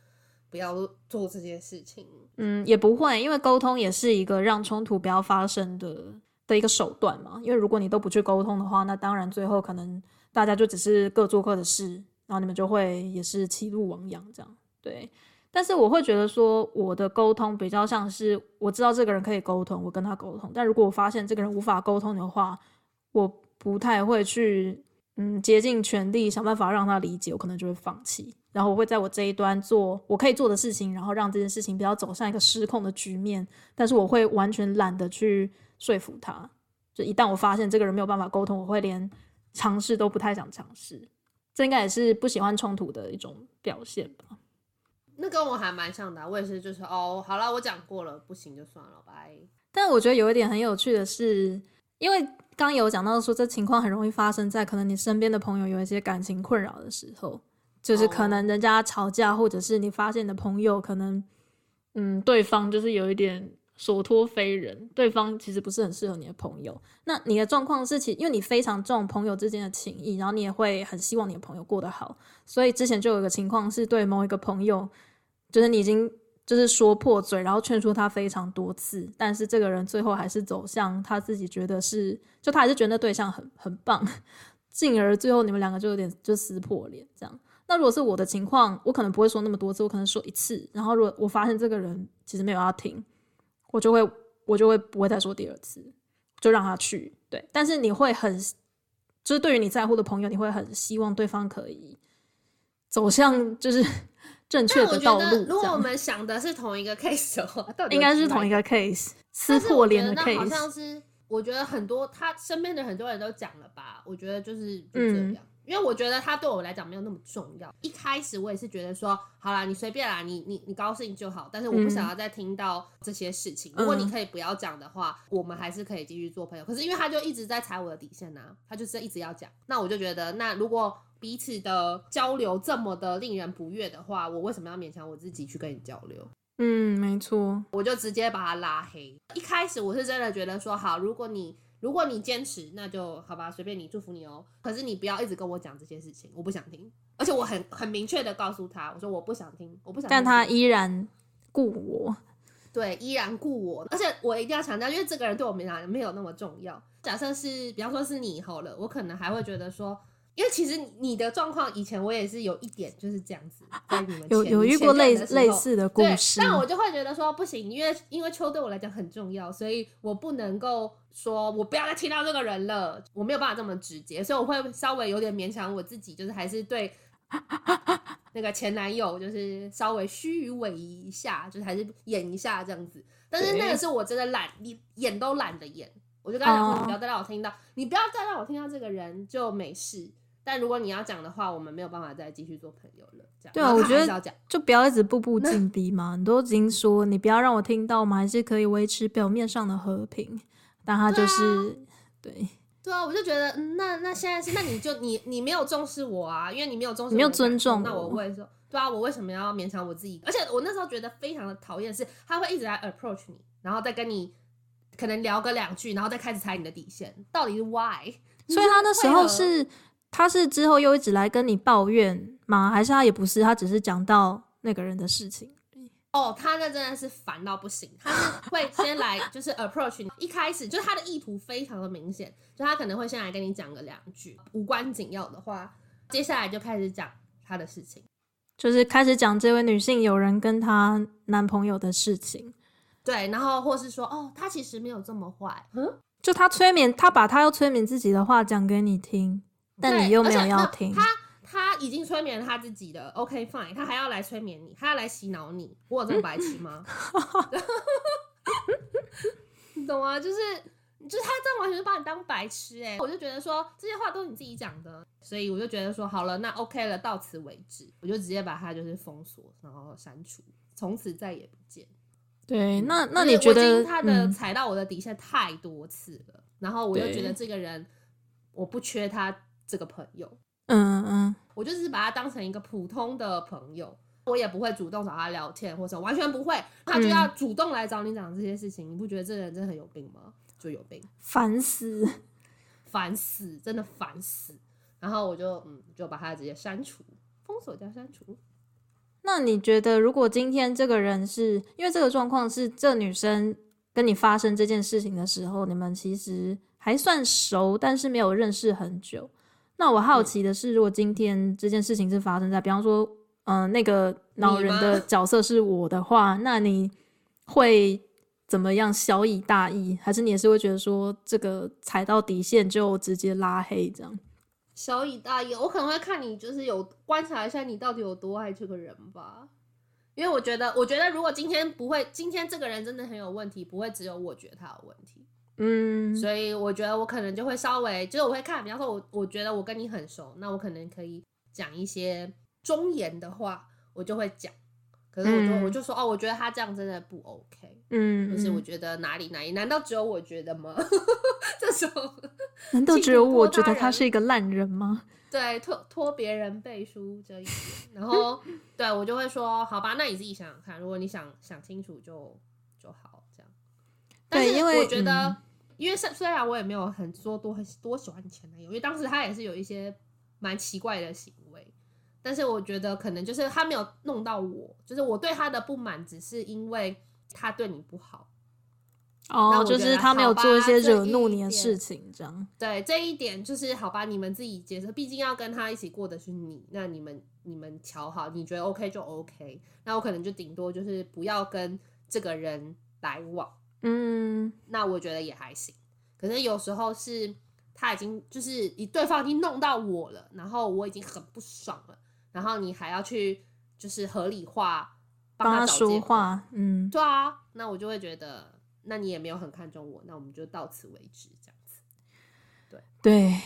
Speaker 1: 不要做这件事情。
Speaker 2: 嗯，也不会，因为沟通也是一个让冲突不要发生的的一个手段嘛。因为如果你都不去沟通的话，那当然最后可能大家就只是各做各的事，然后你们就会也是歧路亡羊这样。对，但是我会觉得说，我的沟通比较像是我知道这个人可以沟通，我跟他沟通。但如果我发现这个人无法沟通的话，我不太会去嗯竭尽全力想办法让他理解，我可能就会放弃。然后我会在我这一端做我可以做的事情，然后让这件事情不要走向一个失控的局面。但是我会完全懒得去说服他。就一旦我发现这个人没有办法沟通，我会连尝试都不太想尝试。这应该也是不喜欢冲突的一种表现吧。
Speaker 1: 那跟我还蛮像的啊，我也是，就是哦，好了，我讲过了，不行就算了，拜。
Speaker 2: 但我觉得有一点很有趣的是，因为刚有讲到说这情况很容易发生在可能你身边的朋友有一些感情困扰的时候。就是可能人家吵架，oh. 或者是你发现你的朋友可能，嗯，对方就是有一点所托非人，对方其实不是很适合你的朋友。那你的状况是其，其因为你非常重朋友之间的情谊，然后你也会很希望你的朋友过得好，所以之前就有一个情况是对某一个朋友，就是你已经就是说破嘴，然后劝说他非常多次，但是这个人最后还是走向他自己觉得是，就他还是觉得那对象很很棒，[laughs] 进而最后你们两个就有点就撕破脸这样。那如果是我的情况，我可能不会说那么多次，我可能说一次。然后如果我发现这个人其实没有要听，我就会我就会不会再说第二次，就让他去。对，但是你会很，就是对于你在乎的朋友，你会很希望对方可以走向就是 [laughs] 正确的道路。
Speaker 1: 如果我们想的是同一个 case 的话，
Speaker 2: 应该是同一个 case，撕破脸的 case。
Speaker 1: 好像是我觉得很多他身边的很多人都讲了吧，我觉得就是就这样。嗯因为我觉得他对我来讲没有那么重要。一开始我也是觉得说，好啦，你随便啦，你你你高兴就好。但是我不想要再听到这些事情。嗯、如果你可以不要讲的话，我们还是可以继续做朋友。可是因为他就一直在踩我的底线呐、啊，他就是一直要讲。那我就觉得，那如果彼此的交流这么的令人不悦的话，我为什么要勉强我自己去跟你交流？
Speaker 2: 嗯，没错，
Speaker 1: 我就直接把他拉黑。一开始我是真的觉得说，好，如果你。如果你坚持，那就好吧，随便你，祝福你哦。可是你不要一直跟我讲这些事情，我不想听。而且我很很明确的告诉他，我说我不想听，我不想听。
Speaker 2: 但他依然顾我，
Speaker 1: 对，依然顾我。而且我一定要强调，因为这个人对我们俩没有那么重要。假设是，比方说是你好了，我可能还会觉得说。因为其实你的状况以前我也是有一点就是这样子，在你们前
Speaker 2: 有有遇过类类似的故事，
Speaker 1: 但我就会觉得说不行，因为因为秋对我来讲很重要，所以我不能够说我不要再听到这个人了，我没有办法这么直接，所以我会稍微有点勉强我自己，就是还是对那个前男友就是稍微虚与委蛇一下，就是还是演一下这样子。但是那个是我真的懒，你演都懒得演，我就跟他讲说，你不要再让我听到，哦、你不要再让我听到这个人就没事。但如果你要讲的话，我们没有办法再继续做朋友了。这样
Speaker 2: 对啊，我觉得就不要一直步步紧逼嘛。你都已经说你不要让我听到嘛，还是可以维持表面上的和平。但他就是对啊，对，
Speaker 1: 对啊，我就觉得，嗯，那那现在是，那你就你你没有重视我啊，因为你没有重视，
Speaker 2: 你没有尊重，
Speaker 1: 那我会说，对啊，我为什么要勉强我自己？而且我那时候觉得非常的讨厌，是他会一直来 approach 你，然后再跟你可能聊个两句，然后再开始踩你的底线，到底是 why？
Speaker 2: 所以他那时候是。他是之后又一直来跟你抱怨吗？还是他也不是？他只是讲到那个人的事情。
Speaker 1: 哦，他那真的是烦到不行。他是会先来就是 approach 你，一开始就是他的意图非常的明显，就他可能会先来跟你讲个两句无关紧要的话，接下来就开始讲他的事情，
Speaker 2: 就是开始讲这位女性有人跟她男朋友的事情。
Speaker 1: 对，然后或是说哦，他其实没有这么坏。嗯，
Speaker 2: 就他催眠，他把他要催眠自己的话讲给你听。但你又没有要听，
Speaker 1: 他他已经催眠了他自己的，OK fine，他还要来催眠你，他要来洗脑你，我有这么白痴吗？[laughs] 你懂吗？就是就是他这样完全是把你当白痴哎、欸！我就觉得说这些话都是你自己讲的，所以我就觉得说好了，那 OK 了，到此为止，我就直接把他就是封锁，然后删除，从此再也不见。
Speaker 2: 对，那那你觉得
Speaker 1: 他的踩到我的底线太多次了，嗯、然后我又觉得这个人我不缺他这个朋友，
Speaker 2: 嗯嗯，
Speaker 1: 我就只是把他当成一个普通的朋友。我也不会主动找他聊天，或者完全不会，他就要主动来找你讲这些事情，嗯、你不觉得这个人真的很有病吗？就有病，
Speaker 2: 烦死，[laughs]
Speaker 1: 烦死，真的烦死。然后我就嗯，就把他直接删除，封锁加删除。
Speaker 2: 那你觉得，如果今天这个人是因为这个状况是这女生跟你发生这件事情的时候，你们其实还算熟，但是没有认识很久。那我好奇的是，如果今天这件事情是发生在，比方说。嗯、呃，那个老人的 [laughs] 角色是我的话，那你会怎么样？小以大义，还是你也是会觉得说这个踩到底线就直接拉黑这样？
Speaker 1: 小以大义，我可能会看你就是有观察一下你到底有多爱这个人吧。因为我觉得，我觉得如果今天不会，今天这个人真的很有问题，不会只有我觉得他有问题。
Speaker 2: 嗯，
Speaker 1: 所以我觉得我可能就会稍微，就是我会看，比方说我我觉得我跟你很熟，那我可能可以讲一些。忠言的话，我就会讲。可是我就、嗯、我就说哦，我觉得他这样真的不 OK。
Speaker 2: 嗯，
Speaker 1: 就是我觉得哪里哪里，难道只有我觉得吗？[laughs] 这种 [laughs]
Speaker 2: 难道只有我觉得他是一个烂人吗？[laughs]
Speaker 1: 对，拖拖别人背书这一点，然后对我就会说，好吧，那你自己想想看，如果你想想清楚就就好。但是我觉得，嗯、因为虽虽然我也没有很说多很多喜欢前男友，因为当时他也是有一些蛮奇怪的行为。但是我觉得可能就是他没有弄到我，就是我对他的不满只是因为他对你不好，
Speaker 2: 哦，就是他没有做一些惹怒你的事情，这样。
Speaker 1: 对，这一点就是好吧，你们自己接受，毕竟要跟他一起过的是你，那你们你们瞧好，你觉得 OK 就 OK，那我可能就顶多就是不要跟这个人来往，
Speaker 2: 嗯，
Speaker 1: 那我觉得也还行。可是有时候是他已经就是你对方已经弄到我了，然后我已经很不爽了。然后你还要去就是合理化，
Speaker 2: 帮他说话，嗯，
Speaker 1: 对啊，那我就会觉得，那你也没有很看重我，那我们就到此为止，这样子。对
Speaker 2: 对，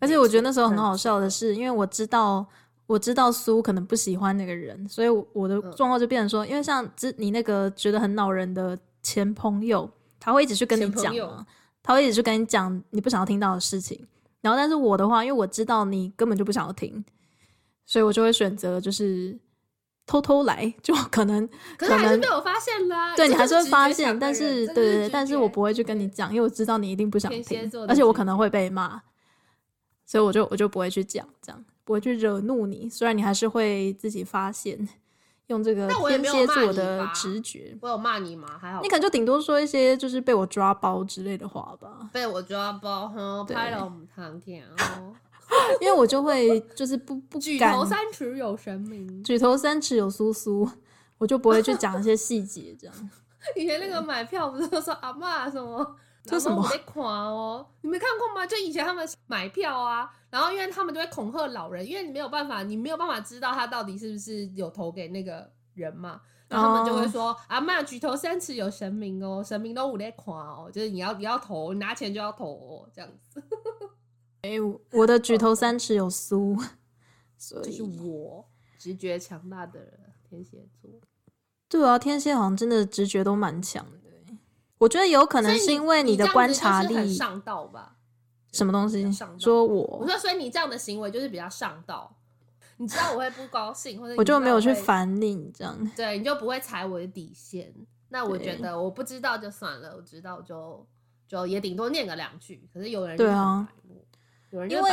Speaker 2: 而且我觉得那时候很好笑的是，因为我知道我知道苏可能不喜欢那个人，所以我的状况就变成说，嗯、因为像之你那个觉得很恼人的前朋友，他会一直去跟你讲，他会一直去跟你讲你不想要听到的事情，然后但是我的话，因为我知道你根本就不想要听。所以我就会选择就是偷偷来，就可能
Speaker 1: 可能还是被我发现了、啊。
Speaker 2: 对，你还是会发现，但是对对对，但是我不会去跟你讲，因为我知道你一定不想听，而且我可能会被骂，所以我就我就不会去讲，这样不会去惹怒你。虽然你还是会自己发现，用这个天蝎座的直觉。
Speaker 1: 我有骂你吗？还好，
Speaker 2: 你可能就顶多说一些就是被我抓包之类的话吧。
Speaker 1: 被我抓包，拍了我们堂天哦。[laughs]
Speaker 2: 因为我就会就是不不
Speaker 1: 举头三尺有神明，
Speaker 2: 举头三尺有苏苏，我就不会去讲一些细节这样。[laughs]
Speaker 1: 以前那个买票不是说阿嬷什么？
Speaker 2: 这什么？
Speaker 1: 我得夸哦，你没看过吗？就以前他们买票啊，然后因为他们就会恐吓老人，因为你没有办法，你没有办法知道他到底是不是有投给那个人嘛，然后他们就会说阿妈举头三尺有神明哦，神明都有在夸哦，就是你要你要投，你拿钱就要投哦，这样子。
Speaker 2: 哎、欸，我的举头三尺有苏，所以
Speaker 1: 就是我直觉强大的人，天蝎座。
Speaker 2: 对啊，天蝎好像真的直觉都蛮强的。我觉得有可能是因为你的观察力
Speaker 1: 上道吧？
Speaker 2: 什么东西？说我？
Speaker 1: 我说，所以你这样的行为就是比较上道。你知道我会不高兴，或者
Speaker 2: 我就没有去烦你这样。
Speaker 1: 对，你就不会踩我的底线。那我觉得我不知道就算了，我知道就就也顶多念个两句。可是有人
Speaker 2: 对啊。有人因为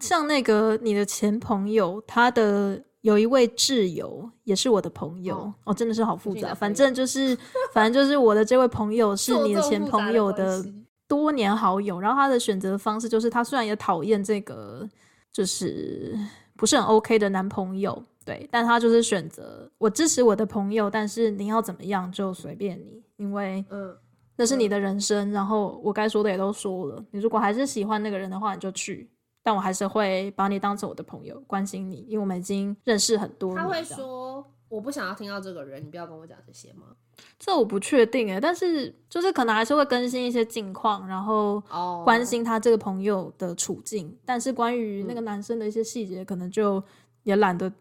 Speaker 2: 像那个你的前朋友，他的有一位挚友也是我的朋友哦，哦，真的是好复杂。反正就是，反正就是我的这位朋友是你的前朋友的 [laughs] 多年好友，然后他的选择方式就是，他虽然也讨厌这个就是不是很 OK 的男朋友，对，但他就是选择我支持我的朋友，但是你要怎么样就随便你，因为嗯。那是你的人生，然后我该说的也都说了。你如果还是喜欢那个人的话，你就去。但我还是会把你当成我的朋友，关心你，因为我们已经认识很多年。
Speaker 1: 他会说，我不想要听到这个人，你不要跟我讲这些吗？
Speaker 2: 这我不确定哎，但是就是可能还是会更新一些近况，然后关心他这个朋友的处境。Oh. 但是关于那个男生的一些细节，可能就也懒得。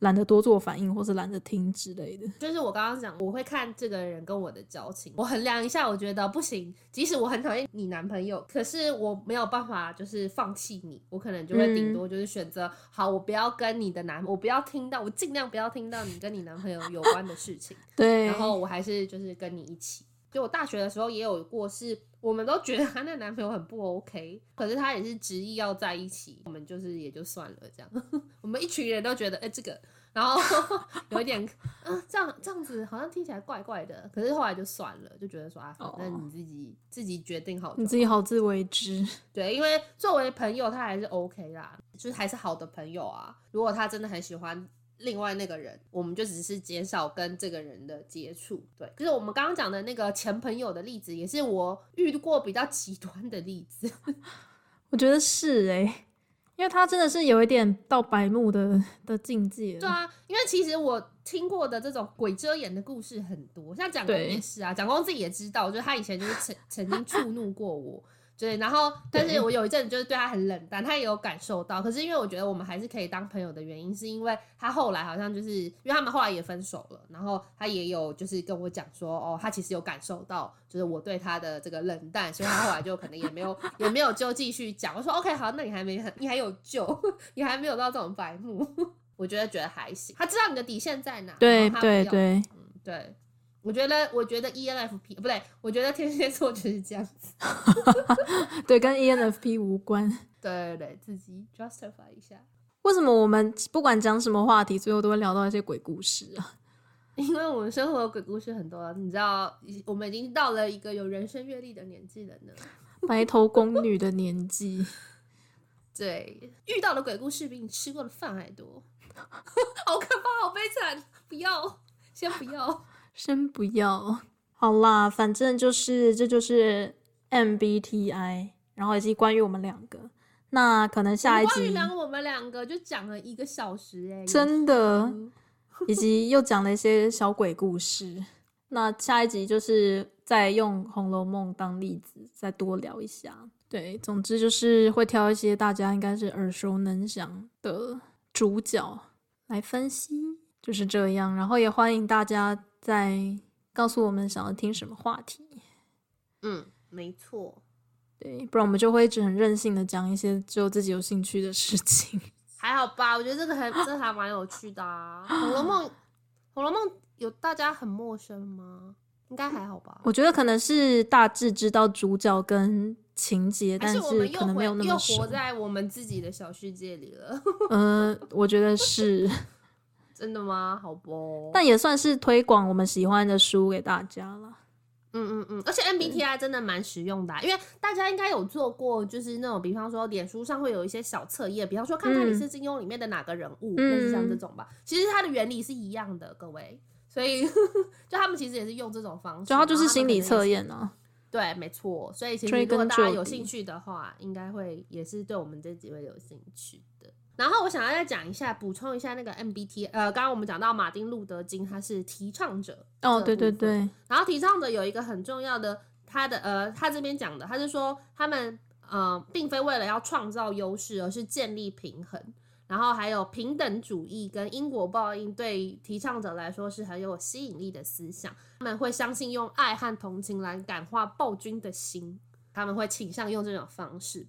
Speaker 2: 懒得多做反应，或是懒得听之类的。
Speaker 1: 就是我刚刚讲，我会看这个人跟我的交情，我衡量一下，我觉得不行。即使我很讨厌你男朋友，可是我没有办法，就是放弃你，我可能就会顶多就是选择、嗯，好，我不要跟你的男，我不要听到，我尽量不要听到你跟你男朋友有关的事情。[laughs] 对，然后我还是就是跟你一起。就我大学的时候也有过，是我们都觉得她那男朋友很不 OK，可是她也是执意要在一起，我们就是也就算了这样。[laughs] 我们一群人都觉得，哎、欸，这个，然后 [laughs] 有一点，嗯、呃，这样这样子好像听起来怪怪的，可是后来就算了，就觉得说啊，反正你自己、oh. 自己决定好，
Speaker 2: 你自己好自为之。[laughs]
Speaker 1: 对，因为作为朋友，他还是 OK 啦，就是还是好的朋友啊。如果他真的很喜欢。另外那个人，我们就只是减少跟这个人的接触。对，就是我们刚刚讲的那个前朋友的例子，也是我遇过比较极端的例子。[laughs]
Speaker 2: 我觉得是哎、欸，因为他真的是有一点到白目的的境界。
Speaker 1: 对啊，因为其实我听过的这种鬼遮眼的故事很多，像蒋公也是啊，蒋公自己也知道，就是他以前就是曾曾经触怒过我。对，然后，但是我有一阵子就是对他很冷淡，他也有感受到。可是因为我觉得我们还是可以当朋友的原因，是因为他后来好像就是因为他们后来也分手了，然后他也有就是跟我讲说，哦，他其实有感受到，就是我对他的这个冷淡，所以他后来就可能也没有也没有就继续讲。我说 OK 好，那你还没你还有救，你还没有到这种白目，[laughs] 我觉得觉得还行。他知道你的底线在哪，
Speaker 2: 对对对，
Speaker 1: 嗯，对。我觉得，我觉得 ENFP 不对，我觉得天蝎座就是这样子，[laughs]
Speaker 2: 对，跟 ENFP 无关。[laughs]
Speaker 1: 对对对，自己 justify 一下。
Speaker 2: 为什么我们不管讲什么话题，最后都会聊到一些鬼故事啊？[laughs]
Speaker 1: 因为我们生活的鬼故事很多，你知道，我们已经到了一个有人生阅历的年纪了呢，
Speaker 2: 白头宫女的年纪。
Speaker 1: 对，遇到的鬼故事比你吃过的饭还多，好可怕，好悲惨，不要，先不要。
Speaker 2: 先不要，好啦，反正就是这就是 MBTI，然后以及关于我们两个，那可能下一集关于
Speaker 1: 讲我们两个就讲了一个小时哎，
Speaker 2: 真的，以及又讲了一些小鬼故事。那下一集就是再用《红楼梦》当例子，再多聊一下。对，总之就是会挑一些大家应该是耳熟能详的主角来分析，就是这样。然后也欢迎大家。再告诉我们想要听什么话题。
Speaker 1: 嗯，没错，
Speaker 2: 对，不然我们就会一直很任性的讲一些只有自己有兴趣的事情。[laughs]
Speaker 1: 还好吧，我觉得这个还这还蛮有趣的啊。[gasps]《红楼梦》，《红楼梦》有大家很陌生吗？应该还好吧。
Speaker 2: 我觉得可能是大致知道主角跟情节，但是可能没有那么
Speaker 1: 又活在我们自己的小世界里了。
Speaker 2: 嗯、[laughs] 呃，我觉得是。
Speaker 1: 真的吗？好不，
Speaker 2: 但也算是推广我们喜欢的书给大家了。
Speaker 1: 嗯嗯嗯，而且 MBTI 真的蛮实用的，啊，因为大家应该有做过，就是那种，比方说脸书上会有一些小测验，比方说看看你是金庸里面的哪个人物，类、嗯、似像这种吧。其实它的原理是一样的，各位。所以 [laughs] 就他们其实也是用这种方式，主要
Speaker 2: 就是心理测验呢。
Speaker 1: 对，没错。所以其实如果大家有兴趣的话，应该会也是对我们这几位有兴趣的。然后我想要再讲一下，补充一下那个 MBT，呃，刚刚我们讲到马丁路德金他是提倡者
Speaker 2: 哦，对对对。
Speaker 1: 然后提倡者有一个很重要的，他的呃，他这边讲的，他是说他们呃，并非为了要创造优势，而是建立平衡。然后还有平等主义跟因果报应，对提倡者来说是很有吸引力的思想。他们会相信用爱和同情来感化暴君的心，他们会倾向用这种方式。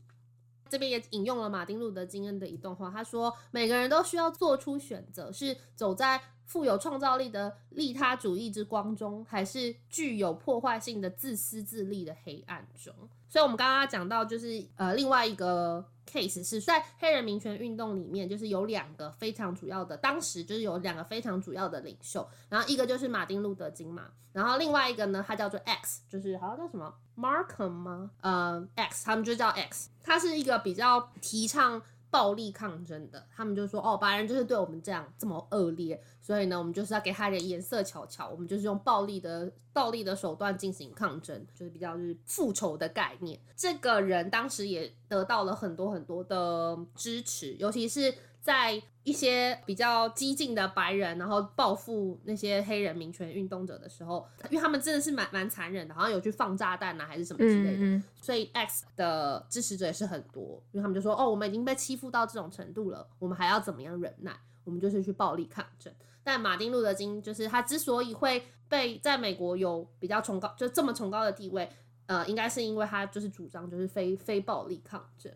Speaker 1: 这边也引用了马丁路德金恩的一段话，他说：“每个人都需要做出选择，是走在富有创造力的利他主义之光中，还是具有破坏性的自私自利的黑暗中。”所以，我们刚刚讲到，就是呃，另外一个 case 是在黑人民权运动里面，就是有两个非常主要的，当时就是有两个非常主要的领袖，然后一个就是马丁路德金嘛，然后另外一个呢，他叫做 X，就是好像叫什么？Markham 吗？呃，X，他们就叫 X，他是一个比较提倡暴力抗争的。他们就说，哦，白人就是对我们这样这么恶劣，所以呢，我们就是要给他一点颜色瞧瞧，我们就是用暴力的暴力的手段进行抗争，就是比较是复仇的概念。这个人当时也得到了很多很多的支持，尤其是。在一些比较激进的白人，然后报复那些黑人民权运动者的时候，因为他们真的是蛮蛮残忍的，好像有去放炸弹啊，还是什么之类的，嗯嗯，所以 X 的支持者也是很多，因为他们就说，哦，我们已经被欺负到这种程度了，我们还要怎么样忍耐？我们就是去暴力抗争。但马丁路德金就是他之所以会被在美国有比较崇高，就这么崇高的地位，呃，应该是因为他就是主张就是非非暴力抗争。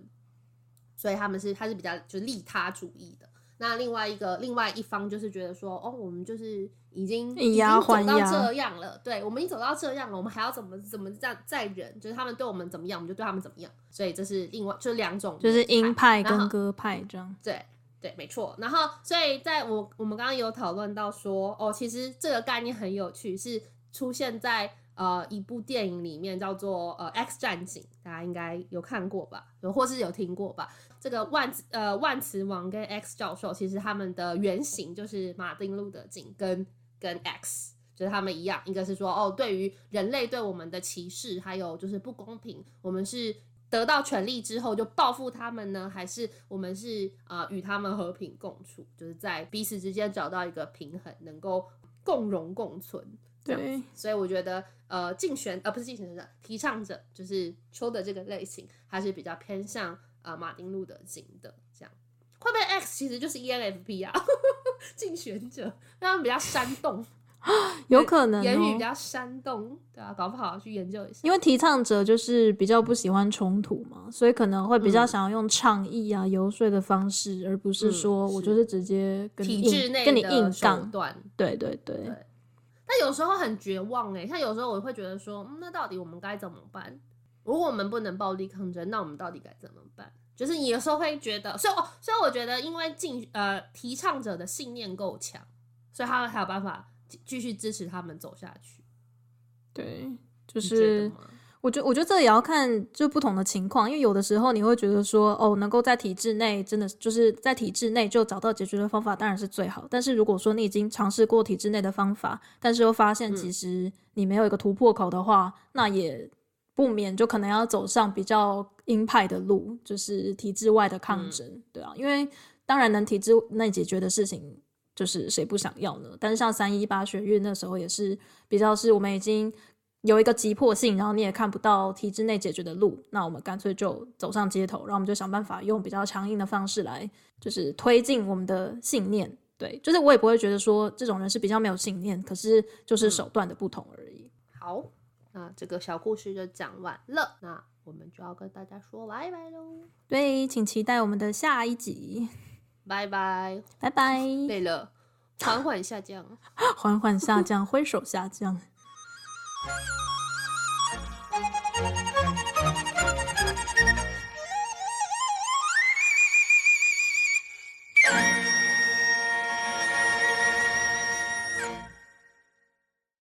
Speaker 1: 所以他们是，他是比较就是利他主义的。那另外一个另外一方就是觉得说，哦，我们就是已经已经走到这样了，对，我们已经走到这样了，我们还要怎么怎么这样再忍？就是他们对我们怎么样，我们就对他们怎么样。所以这是另外就是两种，
Speaker 2: 就是鹰派跟鸽派这样。
Speaker 1: 对对，没错。然后，所以在我我们刚刚有讨论到说，哦，其实这个概念很有趣，是出现在。呃，一部电影里面叫做呃《X 战警》，大家应该有看过吧？有或是有听过吧？这个万呃万磁王跟 X 教授，其实他们的原型就是马丁路德金跟跟 X，就是他们一样，一个是说哦，对于人类对我们的歧视，还有就是不公平，我们是得到权力之后就报复他们呢，还是我们是啊与他们和平共处，就是在彼此之间找到一个平衡，能够共荣共存。对，所以我觉得，呃，竞选呃不是竞选者，提倡者就是说的这个类型，还是比较偏向呃马丁路德金的这样。会不会 X 其实就是 ENFP 啊？[laughs] 竞选者，他们比较煽动，[gasps]
Speaker 2: 有可能、哦、
Speaker 1: 言语比较煽动，对啊，搞不好去研究一下。
Speaker 2: 因为提倡者就是比较不喜欢冲突嘛，所以可能会比较想要用倡议啊、游说的方式，而不是说我就是直接跟你
Speaker 1: 体制内
Speaker 2: 跟你硬杠。对对对。
Speaker 1: 对但有时候很绝望哎，像有时候我会觉得说，嗯，那到底我们该怎么办？如果我们不能暴力抗争，那我们到底该怎么办？就是你有时候会觉得，所以哦，所以我觉得，因为进呃提倡者的信念够强，所以他们还有办法继续支持他们走下去。
Speaker 2: 对，就是。我觉我觉得这也要看就不同的情况，因为有的时候你会觉得说，哦，能够在体制内真的就是在体制内就找到解决的方法，当然是最好。但是如果说你已经尝试过体制内的方法，但是又发现其实你没有一个突破口的话，嗯、那也不免就可能要走上比较鹰派的路，就是体制外的抗争，嗯、对啊。因为当然能体制内解决的事情，就是谁不想要呢？但是像三一八学运那时候也是比较是我们已经。有一个急迫性，然后你也看不到体制内解决的路，那我们干脆就走上街头，然后我们就想办法用比较强硬的方式来，就是推进我们的信念。对，就是我也不会觉得说这种人是比较没有信念，可是就是手段的不同而已。
Speaker 1: 嗯、好，那这个小故事就讲完了，那我们就要跟大家说拜拜喽。
Speaker 2: 对，请期待我们的下一集。
Speaker 1: 拜拜，
Speaker 2: 拜拜。
Speaker 1: 对了，[laughs] 缓缓下降，
Speaker 2: 缓缓下降，挥手下降。